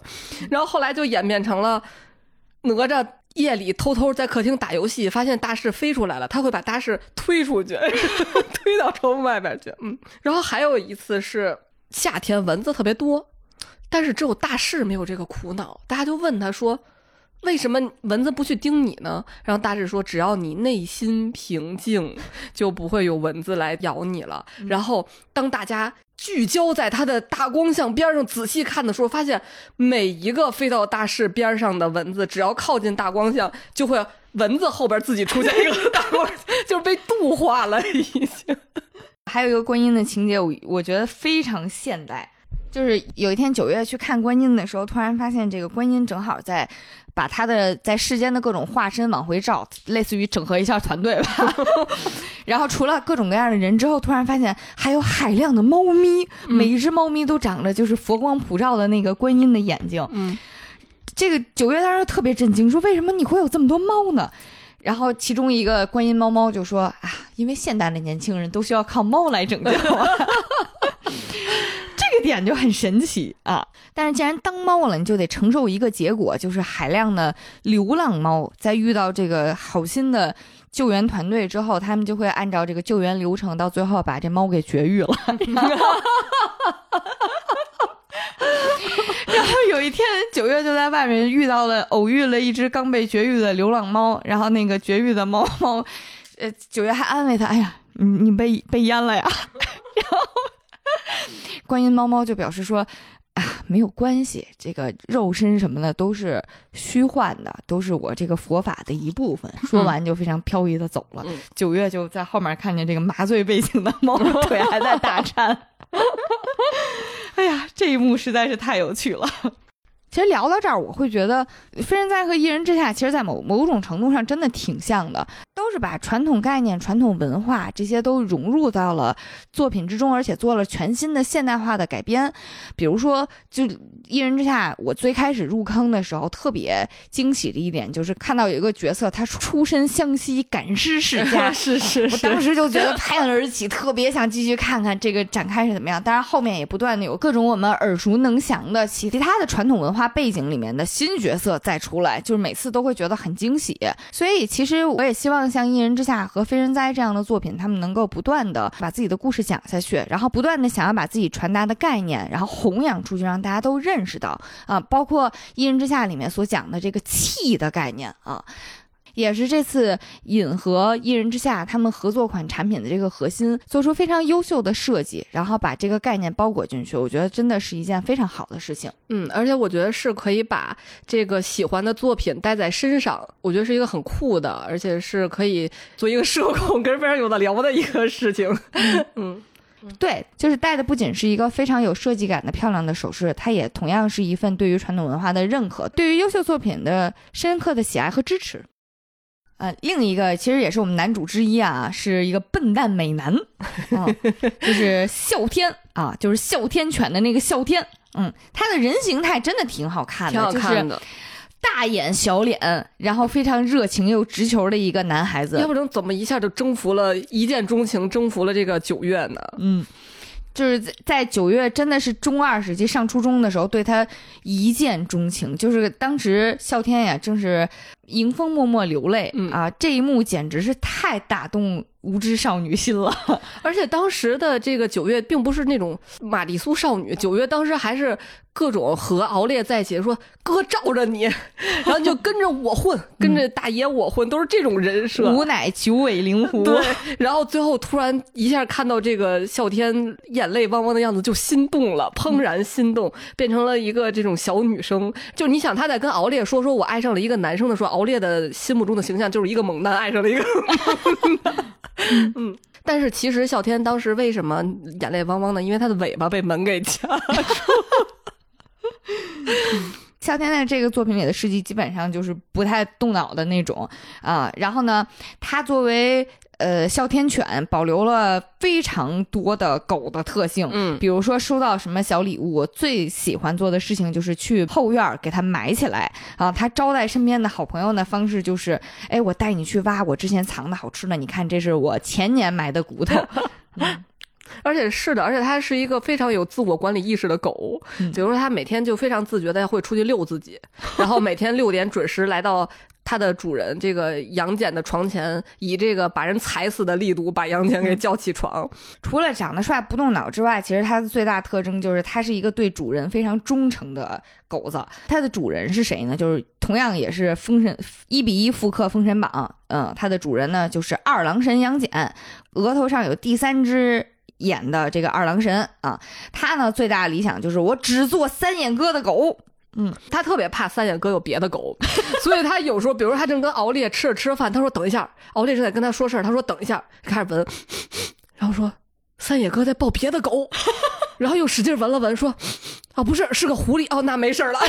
然后后来就演变成了哪吒夜里偷偷在客厅打游戏，发现大士飞出来了，他会把大士推出去，推到窗户外边去。嗯，然后还有一次是夏天蚊子特别多，但是只有大士没有这个苦恼，大家就问他说。为什么蚊子不去叮你呢？然后大志说：“只要你内心平静，就不会有蚊子来咬你了。”然后当大家聚焦在它的大光像边上仔细看的时候，发现每一个飞到大势边上的蚊子，只要靠近大光像，就会蚊子后边自己出现一个大光，就是被度化了已经。还有一个观音的情节，我我觉得非常现代。就是有一天九月去看观音的时候，突然发现这个观音正好在把他的在世间的各种化身往回照，类似于整合一下团队吧。然后除了各种各样的人之后，突然发现还有海量的猫咪，每一只猫咪都长着就是佛光普照的那个观音的眼睛。嗯，这个九月当时特别震惊，说为什么你会有这么多猫呢？然后其中一个观音猫猫就说啊，因为现代的年轻人都需要靠猫来拯救。这个点就很神奇啊！但是既然当猫了，你就得承受一个结果，就是海量的流浪猫在遇到这个好心的救援团队之后，他们就会按照这个救援流程，到最后把这猫给绝育了。然后有一天，九月就在外面遇到了，偶遇了一只刚被绝育的流浪猫。然后那个绝育的猫猫，呃，九月还安慰他：“哎呀，你你被被淹了呀。” 然后。观音猫猫就表示说：“啊，没有关系，这个肉身什么的都是虚幻的，都是我这个佛法的一部分。”说完就非常飘逸的走了。九月就在后面看见这个麻醉背景的猫 腿还在打颤。哎呀，这一幕实在是太有趣了。其实聊到这儿，我会觉得《非人哉》和《一人之下》，其实在某某种程度上真的挺像的，都是把传统概念、传统文化这些都融入到了作品之中，而且做了全新的现代化的改编。比如说，就《一人之下》，我最开始入坑的时候，特别惊喜的一点就是看到有一个角色，他出身湘西，赶尸世 家，是是是，我当时就觉得拍案而起，特别想继续看看这个展开是怎么样。当然，后面也不断的有各种我们耳熟能详的其他的传统文化。背景里面的新角色再出来，就是每次都会觉得很惊喜。所以其实我也希望像《一人之下》和《非人哉》这样的作品，他们能够不断的把自己的故事讲下去，然后不断的想要把自己传达的概念，然后弘扬出去，让大家都认识到啊，包括《一人之下》里面所讲的这个气的概念啊。也是这次尹和一人之下他们合作款产品的这个核心，做出非常优秀的设计，然后把这个概念包裹进去，我觉得真的是一件非常好的事情。嗯，而且我觉得是可以把这个喜欢的作品带在身上，我觉得是一个很酷的，而且是可以做一个社恐跟非常有的聊的一个事情。嗯，对，就是戴的不仅是一个非常有设计感的漂亮的首饰，它也同样是一份对于传统文化的认可，对于优秀作品的深刻的喜爱和支持。呃，另一个其实也是我们男主之一啊，是一个笨蛋美男，啊就是哮天啊，就是哮天犬的那个哮天。嗯，他的人形态真的挺好看的，挺好看的。大眼小脸，然后非常热情又直球的一个男孩子。要不然怎么一下就征服了，一见钟情，征服了这个九月呢？嗯，就是在在九月真的是中二时期，上初中的时候对他一见钟情，就是当时啸天呀，正是迎风默默流泪、嗯啊，这一幕简直是太打动无知少女心了。而且当时的这个九月并不是那种玛丽苏少女，九月当时还是各种和敖烈在一起，说哥罩着你，然后就跟着我混，跟着大爷我混，都是这种人设。吾乃九尾灵狐，对，然后最后突然一下看到这个啸天眼泪汪汪的样子，就心动了，怦然心动，变成了一个这种小女生。就你想，他在跟敖烈说说我爱上了一个男生的时候，敖烈的心目中的形象就是一个猛男爱上了一个猛男。嗯，但是其实啸天当时为什么眼泪汪汪的？因为他的尾巴被门给夹住夏 天在这个作品里的事迹基本上就是不太动脑的那种啊。然后呢，他作为呃哮天犬，保留了非常多的狗的特性。嗯比如说收到什么小礼物，我最喜欢做的事情就是去后院儿给它埋起来啊。它招待身边的好朋友的方式就是，哎，我带你去挖我之前藏的好吃的，你看这是我前年埋的骨头。而且是的，而且它是一个非常有自我管理意识的狗。嗯比如说，它每天就非常自觉的会出去遛自己，然后每天六点准时来到它的主人这个杨戬的床前，以这个把人踩死的力度把杨戬给叫起床。除了长得帅不动脑之外，其实它的最大特征就是它是一个对主人非常忠诚的狗子。它的主人是谁呢？就是同样也是封神一比一复刻《封神榜》。嗯，它的主人呢就是二郎神杨戬，额头上有第三只。演的这个二郎神啊，他呢最大的理想就是我只做三眼哥的狗。嗯，他特别怕三眼哥有别的狗，所以他有时候，比如说他正跟敖烈吃着吃着饭，他说等一下，敖烈正在跟他说事儿，他说等一下，开始闻，然后说三野哥在抱别的狗，然后又使劲闻了闻，说啊不是，是个狐狸，哦那没事儿了。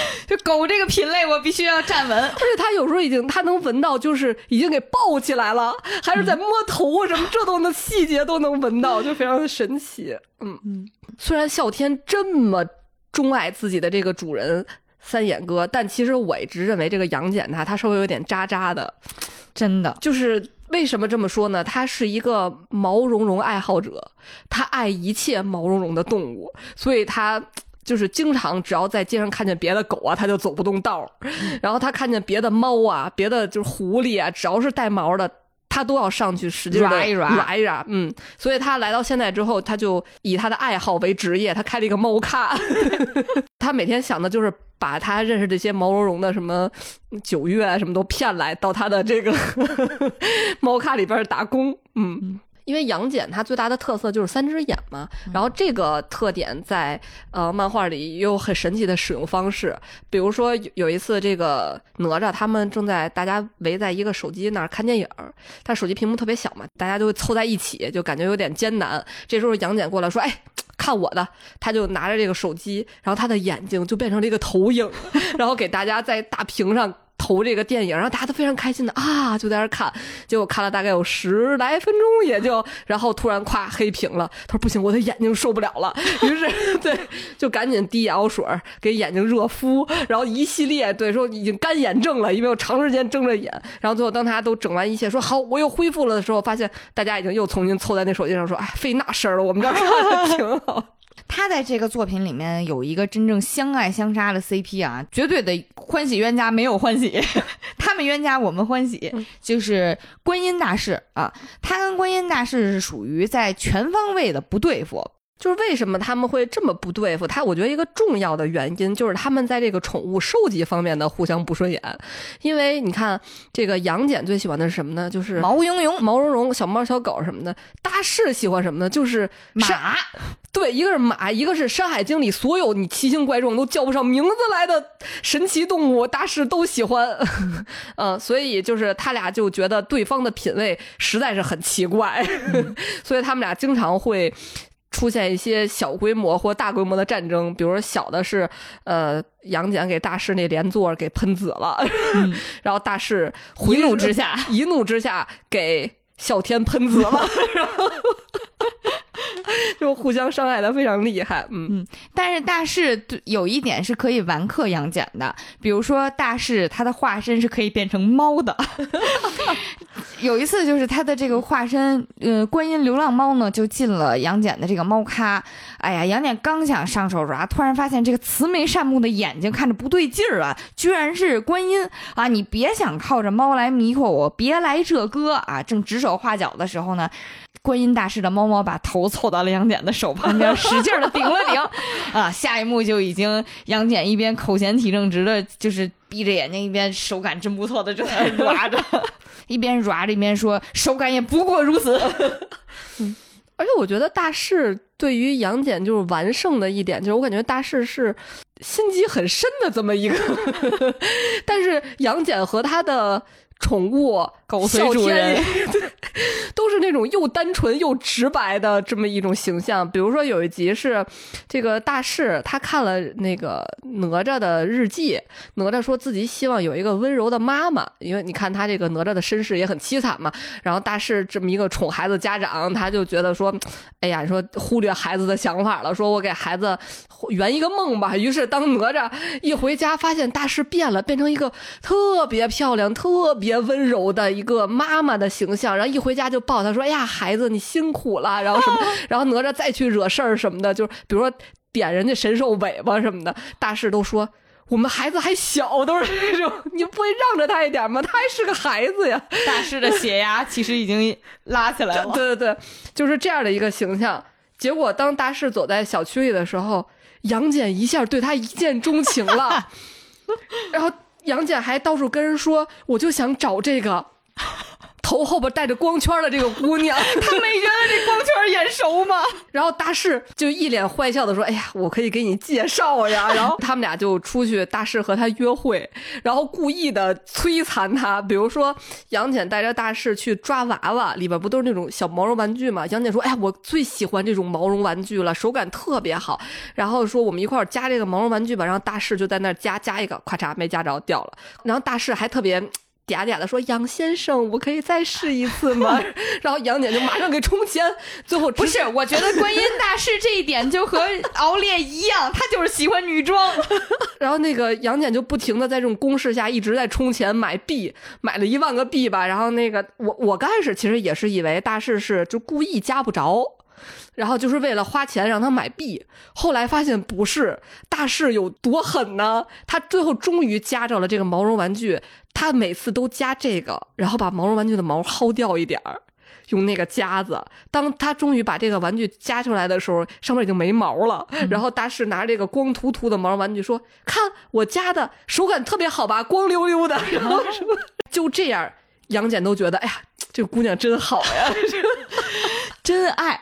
就狗这个品类，我必须要站稳。而且它有时候已经，它能闻到，就是已经给抱起来了，还是在摸头啊什么，这都能细节都能闻到，就非常的神奇。嗯嗯，虽然啸天这么钟爱自己的这个主人三眼哥，但其实我一直认为这个杨戬他他稍微有点渣渣的，真的，就是为什么这么说呢？他是一个毛茸茸爱好者，他爱一切毛茸茸的动物，所以他。就是经常只要在街上看见别的狗啊，他就走不动道儿。然后他看见别的猫啊，别的就是狐狸啊，只要是带毛的，他都要上去使劲地抓一抓抓一抓。嗯，所以他来到现在之后，他就以他的爱好为职业，他开了一个猫咖。他每天想的就是把他认识这些毛茸茸的什么九月啊什么都骗来到他的这个 猫咖里边打工。嗯。因为杨戬他最大的特色就是三只眼嘛，然后这个特点在呃漫画里也有很神奇的使用方式，比如说有有一次这个哪吒他们正在大家围在一个手机那儿看电影儿，但手机屏幕特别小嘛，大家就会凑在一起，就感觉有点艰难。这时候杨戬过来说：“哎。”看我的，他就拿着这个手机，然后他的眼睛就变成了一个投影，然后给大家在大屏上投这个电影，然后大家都非常开心的啊，就在那儿看，结果看了大概有十来分钟，也就，然后突然咵黑屏了。他说不行，我的眼睛受不了了，于是对，就赶紧滴眼药水给眼睛热敷，然后一系列对说已经干眼症了，因为我长时间睁着眼，然后最后当大家都整完一切，说好我又恢复了的时候，发现大家已经又重新凑在那手机上说，哎，费那事儿了，我们这儿看的挺好。他在这个作品里面有一个真正相爱相杀的 CP 啊，绝对的欢喜冤家没有欢喜，他们冤家我们欢喜，就是观音大士啊，他跟观音大士是属于在全方位的不对付。就是为什么他们会这么不对付？他我觉得一个重要的原因就是他们在这个宠物收集方面的互相不顺眼。因为你看，这个杨戬最喜欢的是什么呢？就是毛茸茸毛茸茸小猫小狗什么的。大士喜欢什么呢？就是马，对，一个是马，一个是《山海经》里所有你奇形怪状都叫不上名字来的神奇动物，大士都喜欢。嗯，所以就是他俩就觉得对方的品味实在是很奇怪，所以他们俩经常会。出现一些小规模或大规模的战争，比如说小的是，呃，杨戬给大士那连坐给喷紫了，然后大士一怒之下，一怒之下给哮天喷紫了，然 后 就互相伤害的非常厉害。嗯嗯，但是大势有一点是可以完克杨戬的，比如说大势他的化身是可以变成猫的。有一次就是他的这个化身，呃，观音流浪猫呢就进了杨戬的这个猫咖。哎呀，杨戬刚想上手抓，突然发现这个慈眉善目的眼睛看着不对劲儿啊，居然是观音啊！你别想靠着猫来迷惑我，别来这歌啊！正指手画脚的时候呢。观音大士的猫猫把头凑到了杨戬的手旁 边，使劲的顶了顶，啊！下一幕就已经杨戬一边口嫌体正直的，就是闭着眼睛，一边手感真不错的正在抓着，一边抓着一边说手感也不过如此。嗯，而且我觉得大士对于杨戬就是完胜的一点，就是我感觉大士是心机很深的这么一个，但是杨戬和他的。宠物狗随主人 都是那种又单纯又直白的这么一种形象。比如说有一集是这个大士，他看了那个哪吒的日记，哪吒说自己希望有一个温柔的妈妈，因为你看他这个哪吒的身世也很凄惨嘛。然后大士这么一个宠孩子家长，他就觉得说，哎呀，说忽略孩子的想法了，说我给孩子圆一个梦吧。于是当哪吒一回家，发现大士变了，变成一个特别漂亮、特别。别温柔的一个妈妈的形象，然后一回家就抱他说：“哎呀，孩子，你辛苦了。”然后什么，然后哪吒再去惹事儿什么的，就是比如说点人家神兽尾巴什么的，大士都说我们孩子还小，都是这种，你不会让着他一点吗？他还是个孩子呀。大师的血压其实已经拉起来了。对对对，就是这样的一个形象。结果当大师走在小区里的时候，杨戬一下对他一见钟情了，然后。杨戬还到处跟人说，我就想找这个。头后边带着光圈的这个姑娘，她没觉得这光圈眼熟吗？然后大士就一脸坏笑的说：“哎呀，我可以给你介绍呀。”然后他们俩就出去，大士和他约会，然后故意的摧残他。比如说杨戬带着大士去抓娃娃，里边不都是那种小毛绒玩具吗？杨戬说：“哎呀，我最喜欢这种毛绒玩具了，手感特别好。”然后说：“我们一块儿夹这个毛绒玩具吧。”然后大士就在那儿夹夹一个，咔嚓没夹着掉了。然后大士还特别。嗲嗲的说：“杨先生，我可以再试一次吗？” 然后杨戬就马上给充钱。最后不是，我觉得观音大士这一点就和敖烈一样，他就是喜欢女装。然后那个杨戬就不停的在这种攻势下一直在充钱买币，买了一万个币吧。然后那个我我刚开始其实也是以为大士是就故意加不着。然后就是为了花钱让他买币，后来发现不是，大势有多狠呢？他最后终于夹着了这个毛绒玩具，他每次都夹这个，然后把毛绒玩具的毛薅掉一点儿，用那个夹子。当他终于把这个玩具夹出来的时候，上面已经没毛了。然后大师拿着这个光秃秃的毛绒玩具说：“看我夹的手感特别好吧，光溜溜的。”然后什么就这样，杨戬都觉得，哎呀，这个姑娘真好呀，真爱。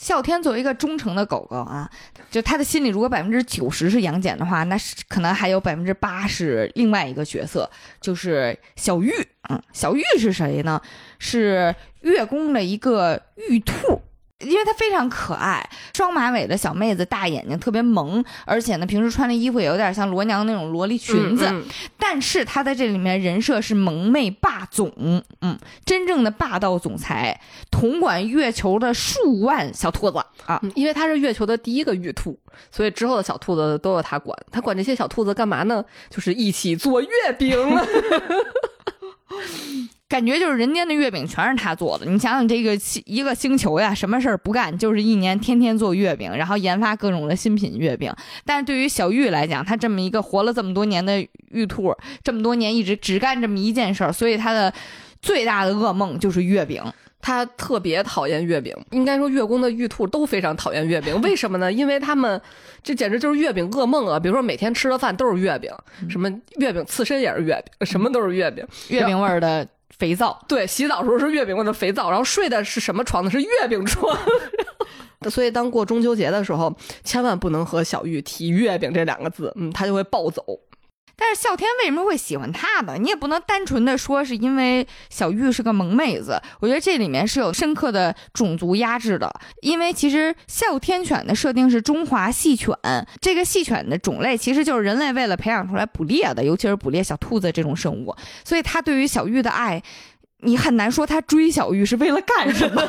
哮天作为一个忠诚的狗狗啊，就他的心里，如果百分之九十是杨戬的话，那是可能还有百分之八是另外一个角色，就是小玉。嗯，小玉是谁呢？是月宫的一个玉兔。因为她非常可爱，双马尾的小妹子，大眼睛，特别萌，而且呢，平时穿的衣服也有点像罗娘那种萝莉裙子。但是她在这里面人设是萌妹霸总，嗯，真正的霸道总裁，统管月球的数万小兔子啊！因为她是月球的第一个玉兔，所以之后的小兔子都由她管。她管这些小兔子干嘛呢？就是一起做月饼。感觉就是人间的月饼全是他做的。你想想这个一个星球呀，什么事儿不干，就是一年天天做月饼，然后研发各种的新品月饼。但是对于小玉来讲，他这么一个活了这么多年的玉兔，这么多年一直只干这么一件事儿，所以他的最大的噩梦就是月饼。他特别讨厌月饼，应该说月宫的玉兔都非常讨厌月饼。为什么呢？因为他们这简直就是月饼噩梦啊！比如说每天吃的饭都是月饼，什么月饼刺身也是月饼，什么都是月饼，月饼味儿的。肥皂 对，洗澡时候是月饼味的肥皂，然后睡的是什么床呢？是月饼床。所以当过中秋节的时候，千万不能和小玉提月饼这两个字，嗯，他就会暴走。但是啸天为什么会喜欢他呢？你也不能单纯的说是因为小玉是个萌妹子，我觉得这里面是有深刻的种族压制的。因为其实哮天犬的设定是中华细犬，这个细犬的种类其实就是人类为了培养出来捕猎的，尤其是捕猎小兔子这种生物，所以他对于小玉的爱。你很难说他追小玉是为了干什么，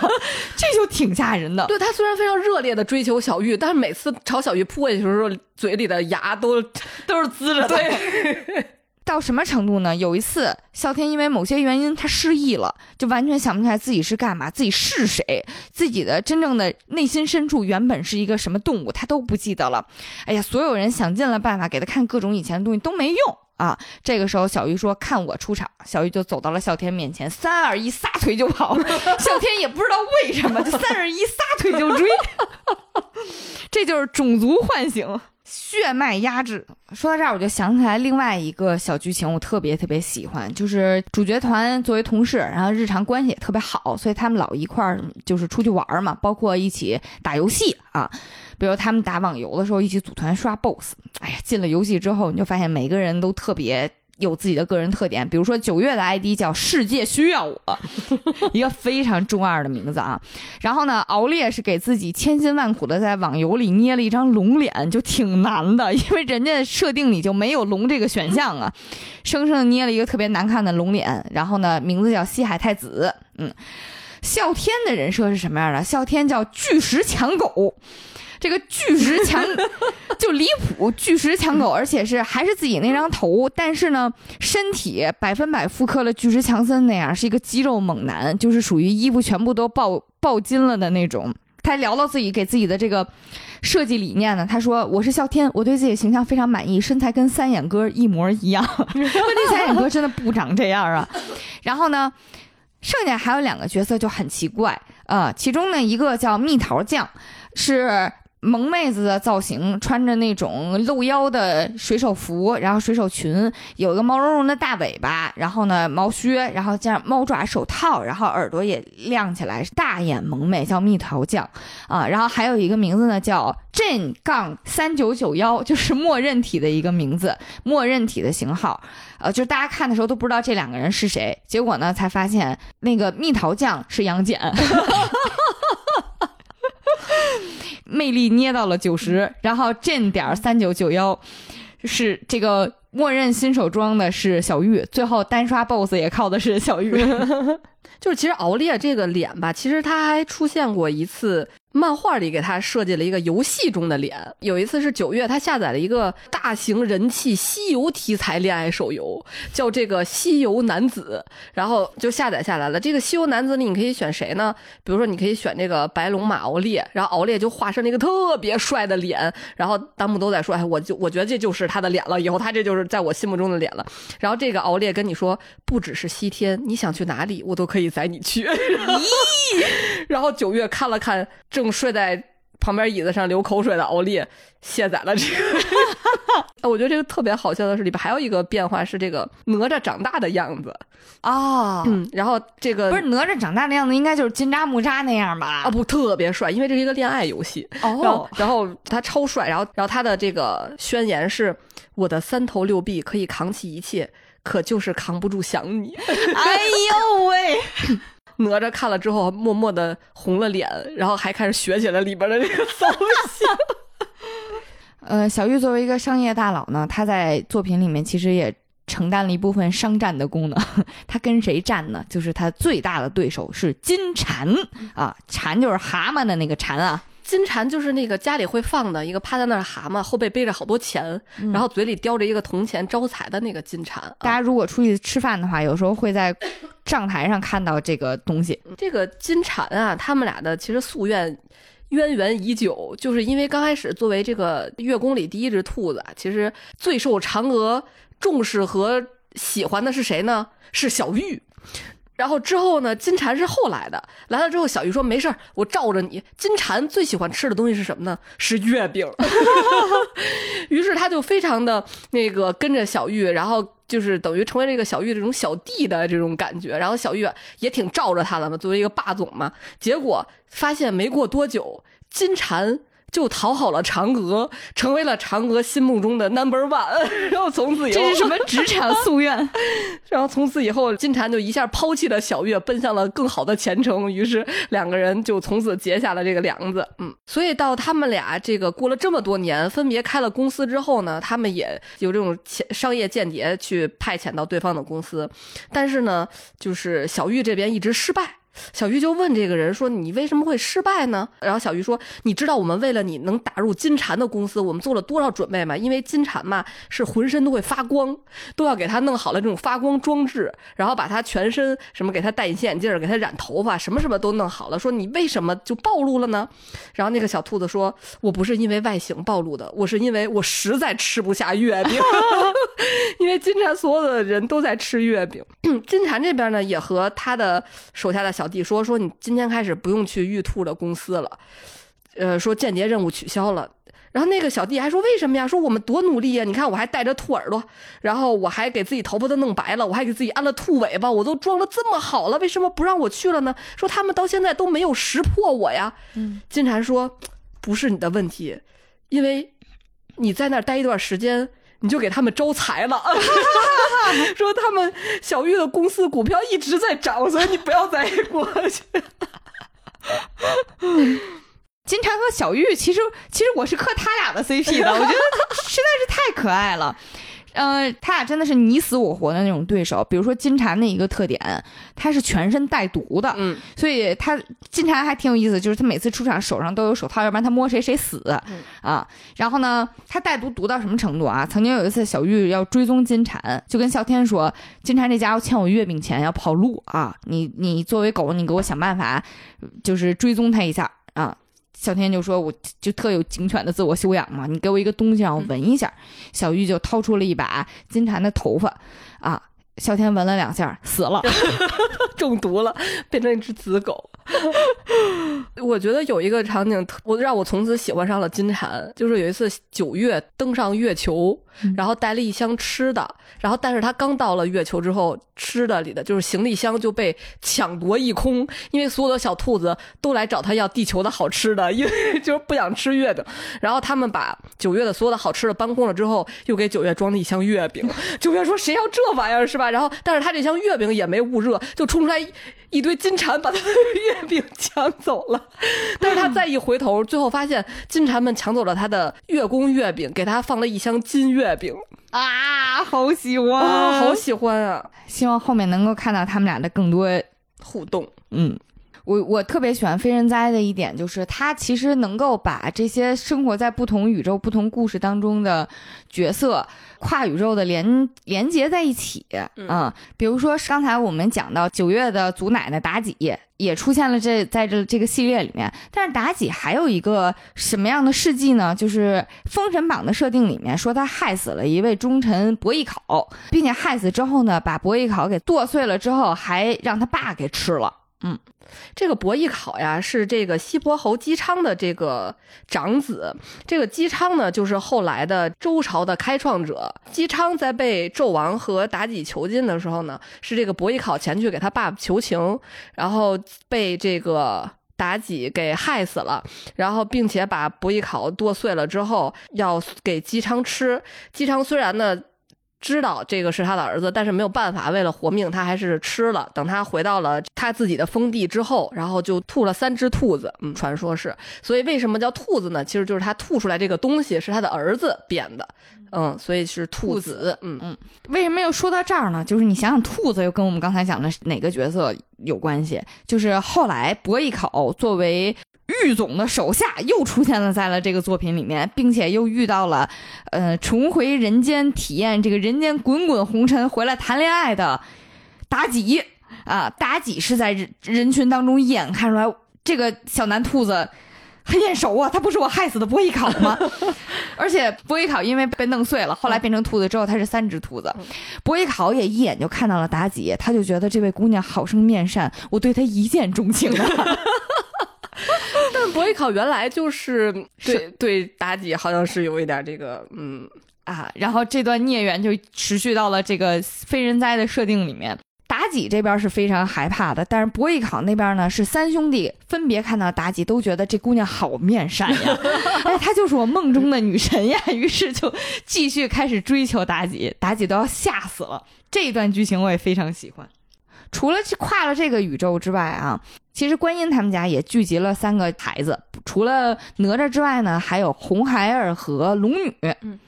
这就挺吓人的。对他虽然非常热烈的追求小玉，但是每次朝小玉扑过去的时候，嘴里的牙都都是呲着的。对，到什么程度呢？有一次，萧天因为某些原因他失忆了，就完全想不起来自己是干嘛，自己是谁，自己的真正的内心深处原本是一个什么动物，他都不记得了。哎呀，所有人想尽了办法给他看各种以前的东西都没用啊。这个时候，小鱼说：“看我出场。”小鱼就走到了孝天面前，三二一，撒腿就跑。孝天也不知道为什么，就三二一，撒腿就追。这就是种族唤醒。血脉压制。说到这儿，我就想起来另外一个小剧情，我特别特别喜欢，就是主角团作为同事，然后日常关系也特别好，所以他们老一块儿就是出去玩嘛，包括一起打游戏啊，比如他们打网游的时候一起组团刷 BOSS。哎呀，进了游戏之后，你就发现每个人都特别。有自己的个人特点，比如说九月的 ID 叫“世界需要我”，一个非常中二的名字啊。然后呢，敖烈是给自己千辛万苦的在网游里捏了一张龙脸，就挺难的，因为人家设定里就没有龙这个选项啊，生生的捏了一个特别难看的龙脸。然后呢，名字叫西海太子。嗯，啸天的人设是什么样的？啸天叫巨石强狗。这个巨石强 就离谱，巨石强狗，而且是还是自己那张头，但是呢，身体百分百复刻了巨石强森那样，是一个肌肉猛男，就是属于衣服全部都爆爆金了的那种。他聊到自己给自己的这个设计理念呢，他说：“我是啸天，我对自己的形象非常满意，身材跟三眼哥一模一样。问题三眼哥真的不长这样啊。然后呢，剩下还有两个角色就很奇怪呃，其中呢一个叫蜜桃酱，是。萌妹子的造型，穿着那种露腰的水手服，然后水手裙，有一个毛茸茸的大尾巴，然后呢毛靴，然后加上猫爪手套，然后耳朵也亮起来，大眼萌妹，叫蜜桃酱啊。然后还有一个名字呢，叫 J 杠三九九幺，就是默认体的一个名字，默认体的型号。呃，就是大家看的时候都不知道这两个人是谁，结果呢才发现那个蜜桃酱是杨戬。魅力捏到了九十，然后进点三九九幺是这个默认新手装的是小玉，最后单刷 BOSS 也靠的是小玉。就是其实敖烈这个脸吧，其实他还出现过一次。漫画里给他设计了一个游戏中的脸。有一次是九月，他下载了一个大型人气西游题材恋爱手游，叫这个《西游男子》，然后就下载下来了。这个《西游男子》里你可以选谁呢？比如说你可以选这个白龙马敖烈，然后敖烈就化身了一个特别帅的脸，然后弹幕都在说：“哎，我就我觉得这就是他的脸了，以后他这就是在我心目中的脸了。”然后这个敖烈跟你说：“不只是西天，你想去哪里，我都可以载你去。”咦，然后九月看了看这。正睡在旁边椅子上流口水的奥利卸载了这个，我觉得这个特别好笑的是里边还有一个变化是这个哪吒长大的样子啊，嗯，然后这个不是哪吒长大的样子，应该就是金吒木吒那样吧？啊，不，特别帅，因为这是一个恋爱游戏哦，然后他超帅，然后然后他的这个宣言是我的三头六臂可以扛起一切，可就是扛不住想你，哎呦喂！哪吒看了之后，默默的红了脸，然后还开始学起了里边的那个造型。呃，小玉作为一个商业大佬呢，他在作品里面其实也承担了一部分商战的功能。他跟谁战呢？就是他最大的对手是金蝉啊，蝉就是蛤蟆的那个蝉啊。金蝉就是那个家里会放的一个趴在那儿蛤蟆，后背背着好多钱，然后嘴里叼着一个铜钱招财的那个金蝉。大家如果出去吃饭的话，有时候会在账台上看到这个东西。这个金蝉啊，他们俩的其实夙愿渊源已久，就是因为刚开始作为这个月宫里第一只兔子，其实最受嫦娥重视和喜欢的是谁呢？是小玉。然后之后呢？金蝉是后来的，来了之后，小玉说：“没事儿，我罩着你。”金蝉最喜欢吃的东西是什么呢？是月饼。于是他就非常的那个跟着小玉，然后就是等于成为这个小玉这种小弟的这种感觉。然后小玉也挺罩着他的嘛，作为一个霸总嘛。结果发现没过多久，金蝉就讨好了嫦娥，成为了嫦娥心目中的 number one。然后从此以后，这是什么职场夙愿？然后从此以后，金蝉就一下抛弃了小月，奔向了更好的前程。于是两个人就从此结下了这个梁子。嗯，所以到他们俩这个过了这么多年，分别开了公司之后呢，他们也有这种商业间谍去派遣到对方的公司，但是呢，就是小玉这边一直失败。小玉就问这个人说：“你为什么会失败呢？”然后小玉说：“你知道我们为了你能打入金蝉的公司，我们做了多少准备吗？因为金蝉嘛是浑身都会发光，都要给他弄好了这种发光装置，然后把他全身什么给他戴隐形眼镜，给他染头发，什么什么都弄好了。说你为什么就暴露了呢？”然后那个小兔子说：“我不是因为外形暴露的，我是因为我实在吃不下月饼，因为金蝉所有的人都在吃月饼。金蝉这边呢也和他的手下的小。”小弟说：“说你今天开始不用去玉兔的公司了，呃，说间谍任务取消了。然后那个小弟还说为什么呀？说我们多努力呀！你看我还带着兔耳朵，然后我还给自己头发都弄白了，我还给自己安了兔尾巴，我都装的这么好了，为什么不让我去了呢？说他们到现在都没有识破我呀。嗯，金蝉说不是你的问题，因为你在那儿待一段时间。”你就给他们招财了，说他们小玉的公司股票一直在涨，所以你不要再过去。金蝉和小玉，其实其实我是磕他俩的 CP 的，我觉得实在是太可爱了。呃，他俩真的是你死我活的那种对手。比如说金蝉的一个特点，他是全身带毒的，嗯，所以他金蝉还挺有意思，就是他每次出场手上都有手套，要不然他摸谁谁死啊。然后呢，他带毒毒到什么程度啊？曾经有一次小玉要追踪金蝉，就跟啸天说：“金蝉这家伙欠我月饼钱，要跑路啊！你你作为狗，你给我想办法，就是追踪他一下啊。”小天就说：“我就特有警犬的自我修养嘛，你给我一个东西让我闻一下。”小玉就掏出了一把金蝉的头发，啊，小天闻了两下，死了，中毒了，变成一只紫狗。我觉得有一个场景，我让我从此喜欢上了金蝉。就是有一次九月登上月球，然后带了一箱吃的，然后但是他刚到了月球之后，吃的里的就是行李箱就被抢夺一空，因为所有的小兔子都来找他要地球的好吃的，因为 就是不想吃月饼。然后他们把九月的所有的好吃的搬空了之后，又给九月装了一箱月饼。九月说：“谁要这玩意儿是吧？”然后但是他这箱月饼也没捂热，就冲出来一堆金蝉，把他的月饼抢走了。但是他再一回头，最后发现金蝉们抢走了他的月宫月饼，给他放了一箱金月饼啊！好喜欢，好喜欢啊！希望后面能够看到他们俩的更多互动。嗯。我我特别喜欢非人哉的一点就是，他其实能够把这些生活在不同宇宙、不同故事当中的角色跨宇宙的连连接在一起啊。比如说刚才我们讲到九月的祖奶奶妲己也出现了这在这这个系列里面，但是妲己还有一个什么样的事迹呢？就是《封神榜》的设定里面说她害死了一位忠臣伯邑考，并且害死之后呢，把伯邑考给剁碎了之后，还让他爸给吃了。嗯。这个伯邑考呀，是这个西伯侯姬昌的这个长子。这个姬昌呢，就是后来的周朝的开创者。姬昌在被纣王和妲己囚禁的时候呢，是这个伯邑考前去给他爸爸求情，然后被这个妲己给害死了。然后，并且把伯邑考剁碎了之后，要给姬昌吃。姬昌虽然呢。知道这个是他的儿子，但是没有办法，为了活命，他还是吃了。等他回到了他自己的封地之后，然后就吐了三只兔子。嗯，传说是，所以为什么叫兔子呢？其实就是他吐出来这个东西是他的儿子变的。嗯，所以是兔子。嗯嗯，为什么又说到这儿呢？就是你想想，兔子又跟我们刚才讲的哪个角色有关系？就是后来伯邑考作为。玉总的手下又出现了在了这个作品里面，并且又遇到了，呃，重回人间体验这个人间滚滚红尘回来谈恋爱的妲己啊！妲己是在人人群当中一眼看出来这个小男兔子很眼熟啊，他不是我害死的伯邑考吗？而且伯邑考因为被弄碎了，后来变成兔子之后，他是三只兔子。伯邑考也一眼就看到了妲己，他就觉得这位姑娘好生面善，我对她一见钟情啊。但博弈考原来就是对对妲己好像是有一点这个嗯啊，然后这段孽缘就持续到了这个非人哉的设定里面。妲己这边是非常害怕的，但是伯邑考那边呢，是三兄弟分别看到妲己，都觉得这姑娘好面善呀，哎，她就是我梦中的女神呀，于是就继续开始追求妲己，妲己都要吓死了。这一段剧情我也非常喜欢。除了去跨了这个宇宙之外啊，其实观音他们家也聚集了三个孩子，除了哪吒之外呢，还有红孩儿和龙女。嗯，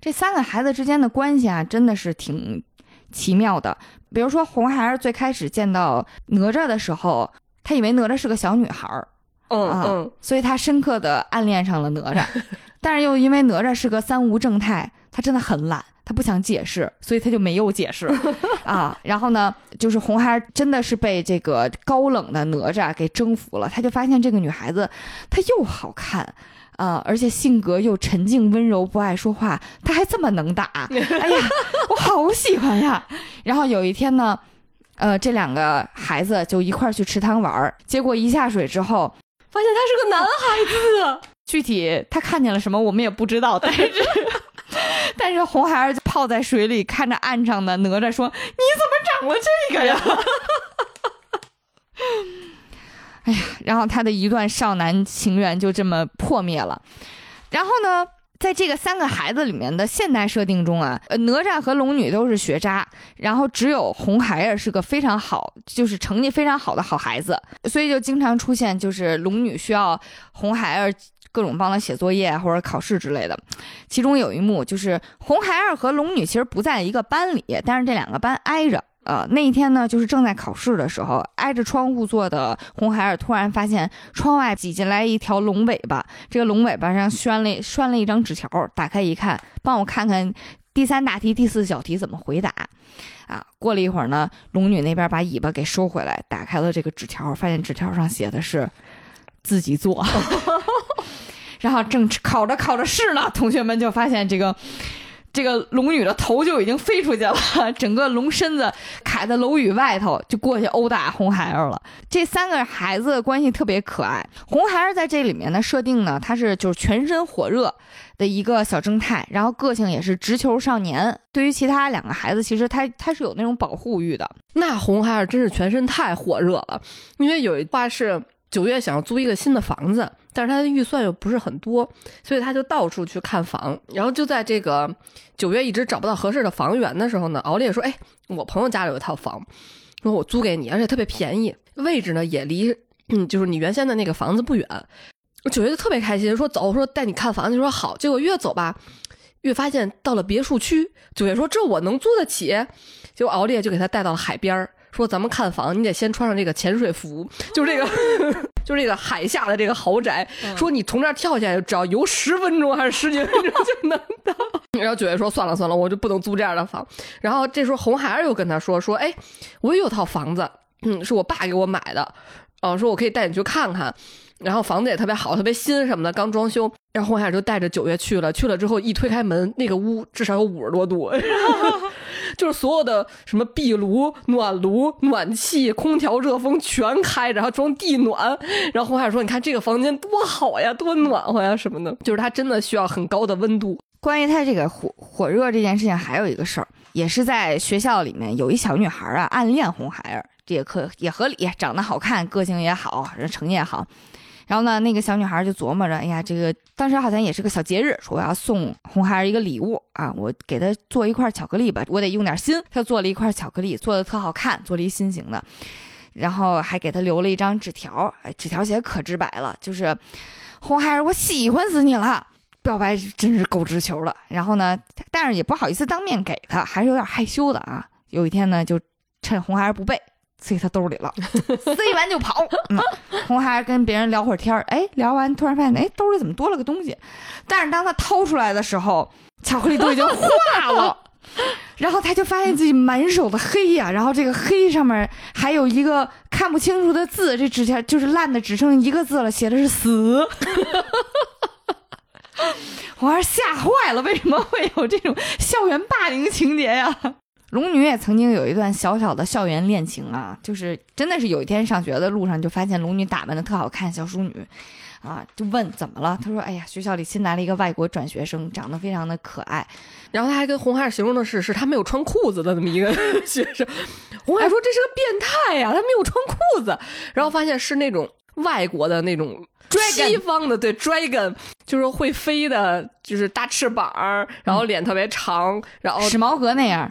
这三个孩子之间的关系啊，真的是挺奇妙的。比如说红孩儿最开始见到哪吒的时候，他以为哪吒是个小女孩儿，嗯啊嗯，所以他深刻的暗恋上了哪吒，但是又因为哪吒是个三无正太，他真的很懒，他不想解释，所以他就没有解释 啊。然后呢，就是红孩儿真的是被这个高冷的哪吒给征服了，他就发现这个女孩子她又好看。啊、而且性格又沉静温柔，不爱说话，她还这么能打，哎呀，我好喜欢呀！然后有一天呢，呃，这两个孩子就一块儿去池塘玩儿，结果一下水之后，发现他是个男孩子，具体他看见了什么我们也不知道，但是但是红孩儿就泡在水里，看着岸上的哪吒说：“你怎么长了这个呀？” 哎呀，然后他的一段少男情缘就这么破灭了。然后呢，在这个三个孩子里面的现代设定中啊，哪吒和龙女都是学渣，然后只有红孩儿是个非常好，就是成绩非常好的好孩子，所以就经常出现就是龙女需要红孩儿各种帮他写作业或者考试之类的。其中有一幕就是红孩儿和龙女其实不在一个班里，但是这两个班挨着。呃，那一天呢，就是正在考试的时候，挨着窗户坐的红孩儿突然发现窗外挤进来一条龙尾巴，这个龙尾巴上拴了拴了一张纸条，打开一看，帮我看看第三大题、第四小题怎么回答。啊，过了一会儿呢，龙女那边把尾巴给收回来，打开了这个纸条，发现纸条上写的是自己做。然后正考着考着试呢，同学们就发现这个这个龙女的头就已经飞出去了，整个龙身子卡在楼宇外头，就过去殴打红孩儿了。这三个孩子的关系特别可爱。红孩儿在这里面的设定呢，他是就是全身火热的一个小正太，然后个性也是直球少年。对于其他两个孩子，其实他他是有那种保护欲的。那红孩儿真是全身太火热了，因为有一话是九月想要租一个新的房子，但是他的预算又不是很多，所以他就到处去看房。然后就在这个九月一直找不到合适的房源的时候呢，敖烈说：“哎，我朋友家里有一套房，说我租给你，而且特别便宜，位置呢也离就是你原先的那个房子不远。”九月就特别开心，说：“走，说带你看房。”就说好。结果越走吧，越发现到了别墅区。九月说：“这我能租得起。”结果敖烈就给他带到了海边儿，说：“咱们看房，你得先穿上这个潜水服，就是这个，就是这个海下的这个豪宅。说你从这儿跳下来，只要游十分钟还是十几分钟就能到。”然后九月说：“算了算了，我就不能租这样的房。”然后这时候红孩儿又跟他说：“说，哎，我也有套房子，嗯，是我爸给我买的，哦、说我可以带你去看看。”然后房子也特别好，特别新什么的，刚装修。然后红孩儿就带着九月去了，去了之后一推开门，那个屋至少有五十多度，就是所有的什么壁炉、暖炉、暖气、空调、热风全开，然后装地暖。然后红孩儿说：“你看这个房间多好呀，多暖和呀，什么的。”就是它真的需要很高的温度。关于他这个火火热这件事情，还有一个事儿，也是在学校里面有一小女孩啊暗恋红孩儿，这也可也合理，长得好看，个性也好，人成绩也好。然后呢，那个小女孩就琢磨着，哎呀，这个当时好像也是个小节日，说我要送红孩儿一个礼物啊，我给她做一块巧克力吧，我得用点心。她做了一块巧克力，做的特好看，做了一心形的，然后还给她留了一张纸条，哎，纸条写可直白了，就是红孩儿，我喜欢死你了。表白真是够直球的，然后呢，但是也不好意思当面给他，还是有点害羞的啊。有一天呢，就趁红孩儿不备，塞他兜里了，塞完就跑。嗯，红孩儿跟别人聊会儿天儿，哎，聊完突然发现，哎，兜里怎么多了个东西？但是当他掏出来的时候，巧克力都已经化了。然后他就发现自己满手的黑呀、然后这个黑上面还有一个看不清楚的字，这纸条就是烂的只剩一个字了，写的是死。我还是吓坏了，为什么会有这种校园霸凌情节呀？龙女也曾经有一段小小的校园恋情啊，就是真的是有一天上学的路上，就发现龙女打扮的特好看，小淑女，啊，就问怎么了？她说：“哎呀，学校里新来了一个外国转学生，长得非常的可爱。然后他还跟红孩儿形容的是，是他没有穿裤子的那么一个学生。红孩儿说这是个变态呀、他没有穿裤子，然后发现是那种外国的那种 Dragon 西方的对 dragon，就是会飞的，就是大翅膀儿，然后脸特别长，然后史矛革那样，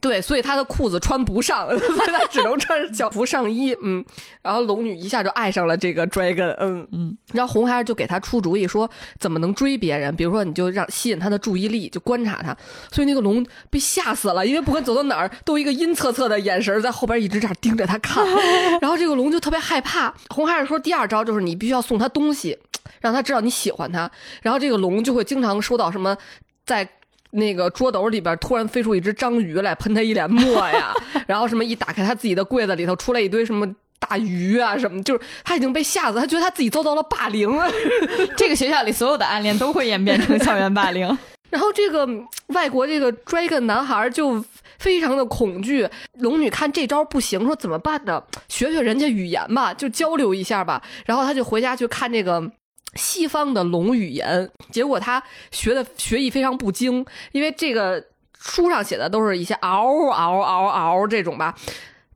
对，所以他的裤子穿不上，所以他只能穿小服上衣。嗯，然后龙女一下就爱上了这个 dragon。嗯嗯，然后红孩儿就给他出主意说，怎么能追别人？比如说，你就让吸引他的注意力，就观察他。所以那个龙被吓死了，因为不管走到哪儿都有一个阴恻恻的眼神在后边一直这样盯着他看。然后这个龙就特别害怕。红孩儿说，第二招就是你必须要送他东西，让他知道你喜欢他。然后这个龙就会经常收到什么在。那个桌斗里边突然飞出一只章鱼来喷他一脸墨呀，然后什么一打开他自己的柜子里头出来一堆什么大鱼啊什么，就是他已经被吓死，他觉得他自己遭到了霸凌。这个学校里所有的暗恋都会演变成校园霸凌。然后这个嗯外国这个 dragon 男孩就非常的恐惧，龙女看这招不行，说怎么办呢？学学人家语言吧，就交流一下吧。然后他就回家去看这个。西方的龙语言，结果他学的学艺非常不精，因为这个书上写的都是一些嗷嗷嗷嗷这种吧，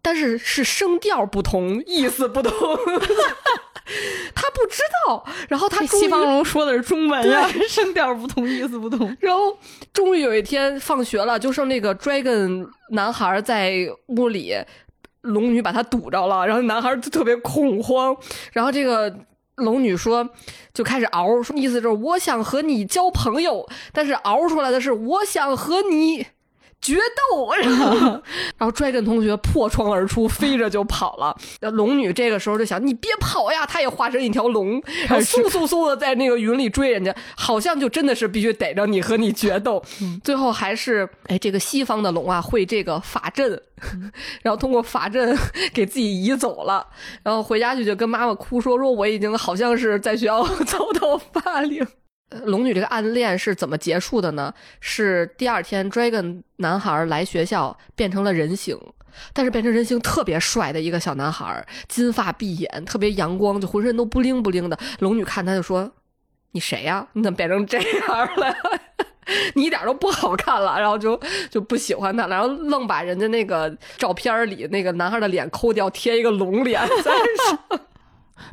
但是是声调不同，意思不同，他不知道。然后他西方龙说的是中文呀，声调不同，意思不同。然后终于有一天放学了，就剩那个 dragon 男孩在屋里，龙女把他堵着了，然后男孩就特别恐慌，然后这个。龙女说，就开始熬，意思就是我想和你交朋友，但是熬出来的是我想和你决斗。然后，然后 dragon 同学破窗而出，飞着就跑了。那龙女这个时候就想，你别跑呀！她也化身一条龙，然后嗖嗖嗖的在那个云里追人家，好像就真的是必须逮着你和你决斗。最后还是，哎，这个西方的龙啊会这个法阵。然后通过法阵 给自己移走了，然后回家去就跟妈妈哭说：“说我已经好像是在学校 遭到霸凌。”龙女这个暗恋是怎么结束的呢？是第二天 Dragon 男孩来学校变成了人形，但是变成人形特别帅的一个小男孩，金发碧眼，特别阳光，就浑身都不灵不灵的。龙女看他就说：“你谁呀？你怎么变成这样了？” 你一点都不好看了，然后就就不喜欢他了，然后愣把人家那个照片里那个男孩的脸抠掉，贴一个龙脸在上。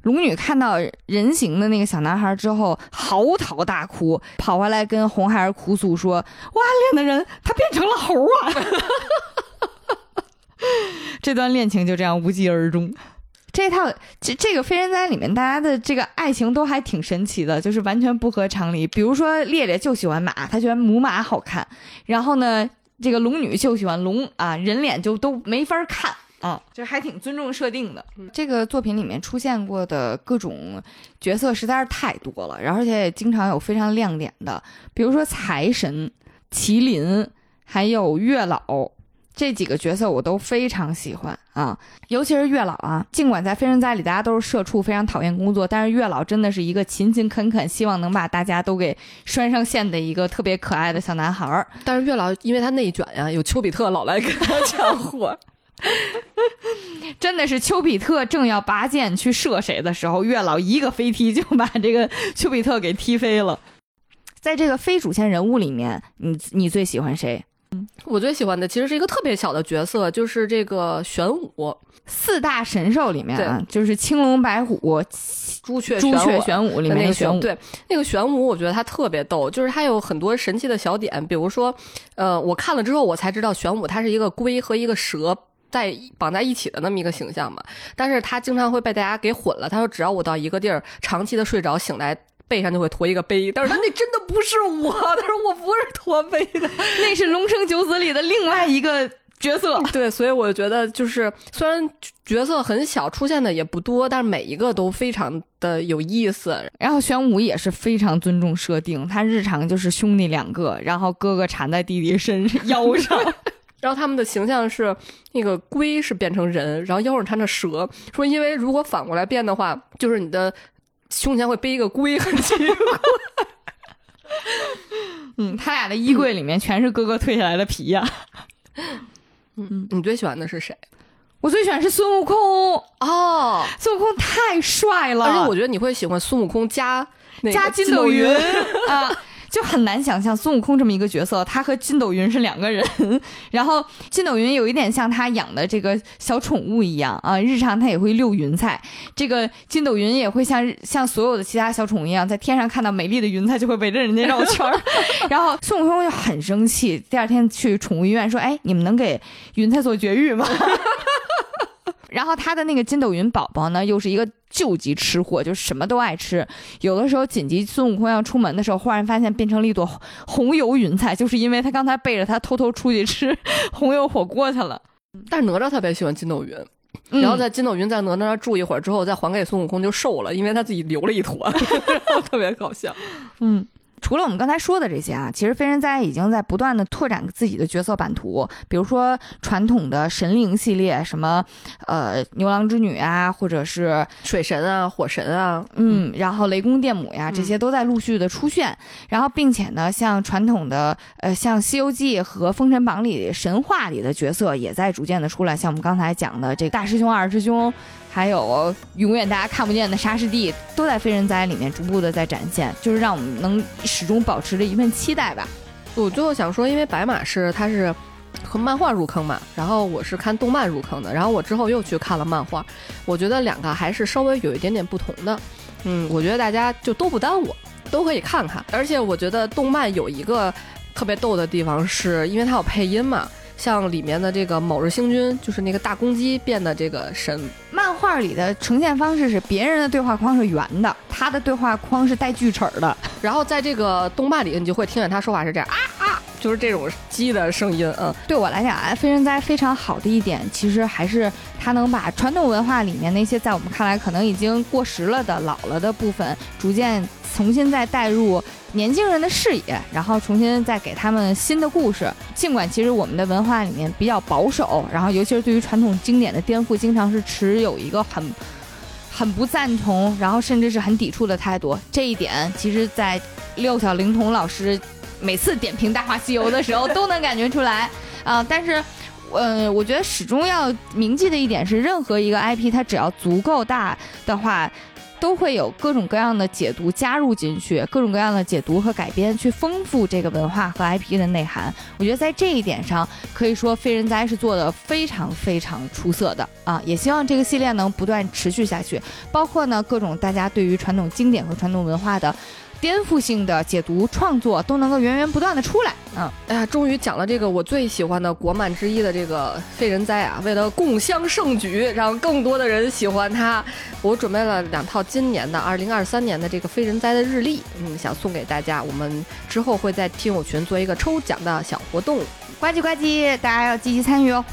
龙女看到人形的那个小男孩之后，嚎啕大哭，跑回来跟红孩儿哭诉说：“我暗恋的人他变成了猴啊！” 这段恋情就这样无疾而终。这套这这个《非人哉》里面，大家的这个爱情都还挺神奇的，就是完全不合常理。比如说，烈烈就喜欢马，他觉得母马好看。然后呢，这个龙女就喜欢龙啊，人脸就都没法看啊，就还挺尊重设定的。这个作品里面出现过的各种角色实在是太多了，然后而且也经常有非常亮点的，比如说财神、麒麟，还有月老。这几个角色我都非常喜欢啊，尤其是月老啊。尽管在《非人哉》里大家都是社畜，非常讨厌工作，但是月老真的是一个勤勤恳恳，希望能把大家都给拴上线的一个特别可爱的小男孩儿。但是月老因为他内卷呀，有丘比特老来跟他抢活。真的是丘比特正要拔剑去射谁的时候，月老一个飞踢就把这个丘比特给踢飞了。在这个非主线人物里面，你你最喜欢谁？嗯我最喜欢的其实是一个特别小的角色，就是这个玄武四大神兽里面啊，就是青龙、白虎、朱雀、朱雀、玄玄武里面那个的玄武。对，那个玄武，我觉得他特别逗，就是他有很多神奇的小点，比如说，呃，我看了之后我才知道玄武它是一个龟和一个蛇。在绑在一起的那么一个形象嘛，但是他经常会被大家给混了。他说，只要我到一个地儿长期的睡着，醒来背上就会驮一个杯，但是他那真的不是我，他说我不是驼背的。那是《龙生九子》里的另外一个角色。对，所以我觉得就是虽然角色很小，出现的也不多，但是每一个都非常的有意思。然后玄武也是非常尊重设定，他日常就是兄弟两个，然后哥哥缠在弟弟身 腰上。然后他们的形象是那个龟是变成人，然后腰上缠着蛇。说因为如果反过来变的话，就是你的胸前会背一个龟，很奇怪。嗯，他俩的衣柜里面全是哥哥褪下来的皮呀、嗯，你最喜欢的是谁？我最喜欢是孙悟空，哦，孙悟空太帅了，而且我觉得你会喜欢孙悟空加那个加筋斗斗云 啊。就很难想象孙悟空这么一个角色，他和筋斗云是两个人。然后筋斗云有一点像他养的这个小宠物一样啊，日常他也会遛云彩。这个筋斗云也会像像所有的其他小宠物一样，在天上看到美丽的云彩就会围着人家绕圈儿。然后孙悟空就很生气，第二天去宠物医院说：“哎，你们能给云彩做绝育吗？”然后他的那个筋斗云宝宝呢，又是一个救急吃货，就什么都爱吃。有的时候紧急孙悟空要出门的时候，忽然发现变成了一朵红油云彩，就是因为他刚才背着他偷偷出去吃红油火锅去了。但是哪吒特别喜欢筋斗云，嗯然后在筋斗云在哪吒那儿住一会儿之后，再还给孙悟空就瘦了，因为他自己留了一坨，特别搞笑。嗯。除了我们刚才说的这些啊，其实飞人哉已经在不断的拓展自己的角色版图，比如说传统的神灵系列，什么呃牛郎织女啊，或者是水神啊，火神啊，嗯，然后雷公电母呀，嗯这些都在陆续的出现。然后，并且呢，像传统的呃，像《西游记》和《封神榜》里神话里的角色也在逐渐的出来。像我们刚才讲的这个大师兄、二师兄，还有永远大家看不见的沙师弟，都在非人哉里面逐步的在展现，就是让我们能始终保持着一份期待吧。我最后想说，因为白马是他是和漫画入坑嘛，然后我是看动漫入坑的，然后我之后又去看了漫画，我觉得两个还是稍微有一点点不同的。嗯，我觉得大家就都不耽误，都可以看看。而且我觉得动漫有一个特别逗的地方，是因为它有配音嘛。像里面的这个某日星君，就是那个大公鸡变的这个神，漫画里的呈现方式是别人的对话框是圆的，他的对话框是带锯齿儿的。然后在这个动漫里，你就会听见他说话是这样啊啊，就是这种鸡的声音，嗯，对我来讲啊，飞人哉非常好的一点，其实还是它能把传统文化里面那些在我们看来可能已经过时了的、老了的部分，逐渐重新再带入年轻人的视野，然后重新再给他们新的故事。尽管其实我们的文化里面比较保守，然后尤其是对于传统经典的颠覆，经常是持有一个很。很不赞同，然后甚至是很抵触的态度。这一点，其实，在六小龄童老师每次点评《大话西游》的时候，都能感觉出来啊、但是，呃，我觉得始终要铭记的一点是，任何一个 IP，它只要足够大的话。都会有各种各样的解读加入进去，各种各样的解读和改编，去丰富这个文化和 IP 的内涵。我觉得在这一点上，可以说非人哉是做的非常非常出色的啊！也希望这个系列能不断持续下去，包括呢各种大家对于传统经典和传统文化的颠覆性的解读创作都能够源源不断的出来。嗯，哎呀，终于讲了这个我最喜欢的国漫之一的这个废人哉啊！为了共襄盛举，让更多的人喜欢它，我准备了两套今年的二零二三年的这个废人哉的日历，嗯，想送给大家。我们之后会在听友群做一个抽奖的小活动。呱唧呱唧，大家要积极参与哦。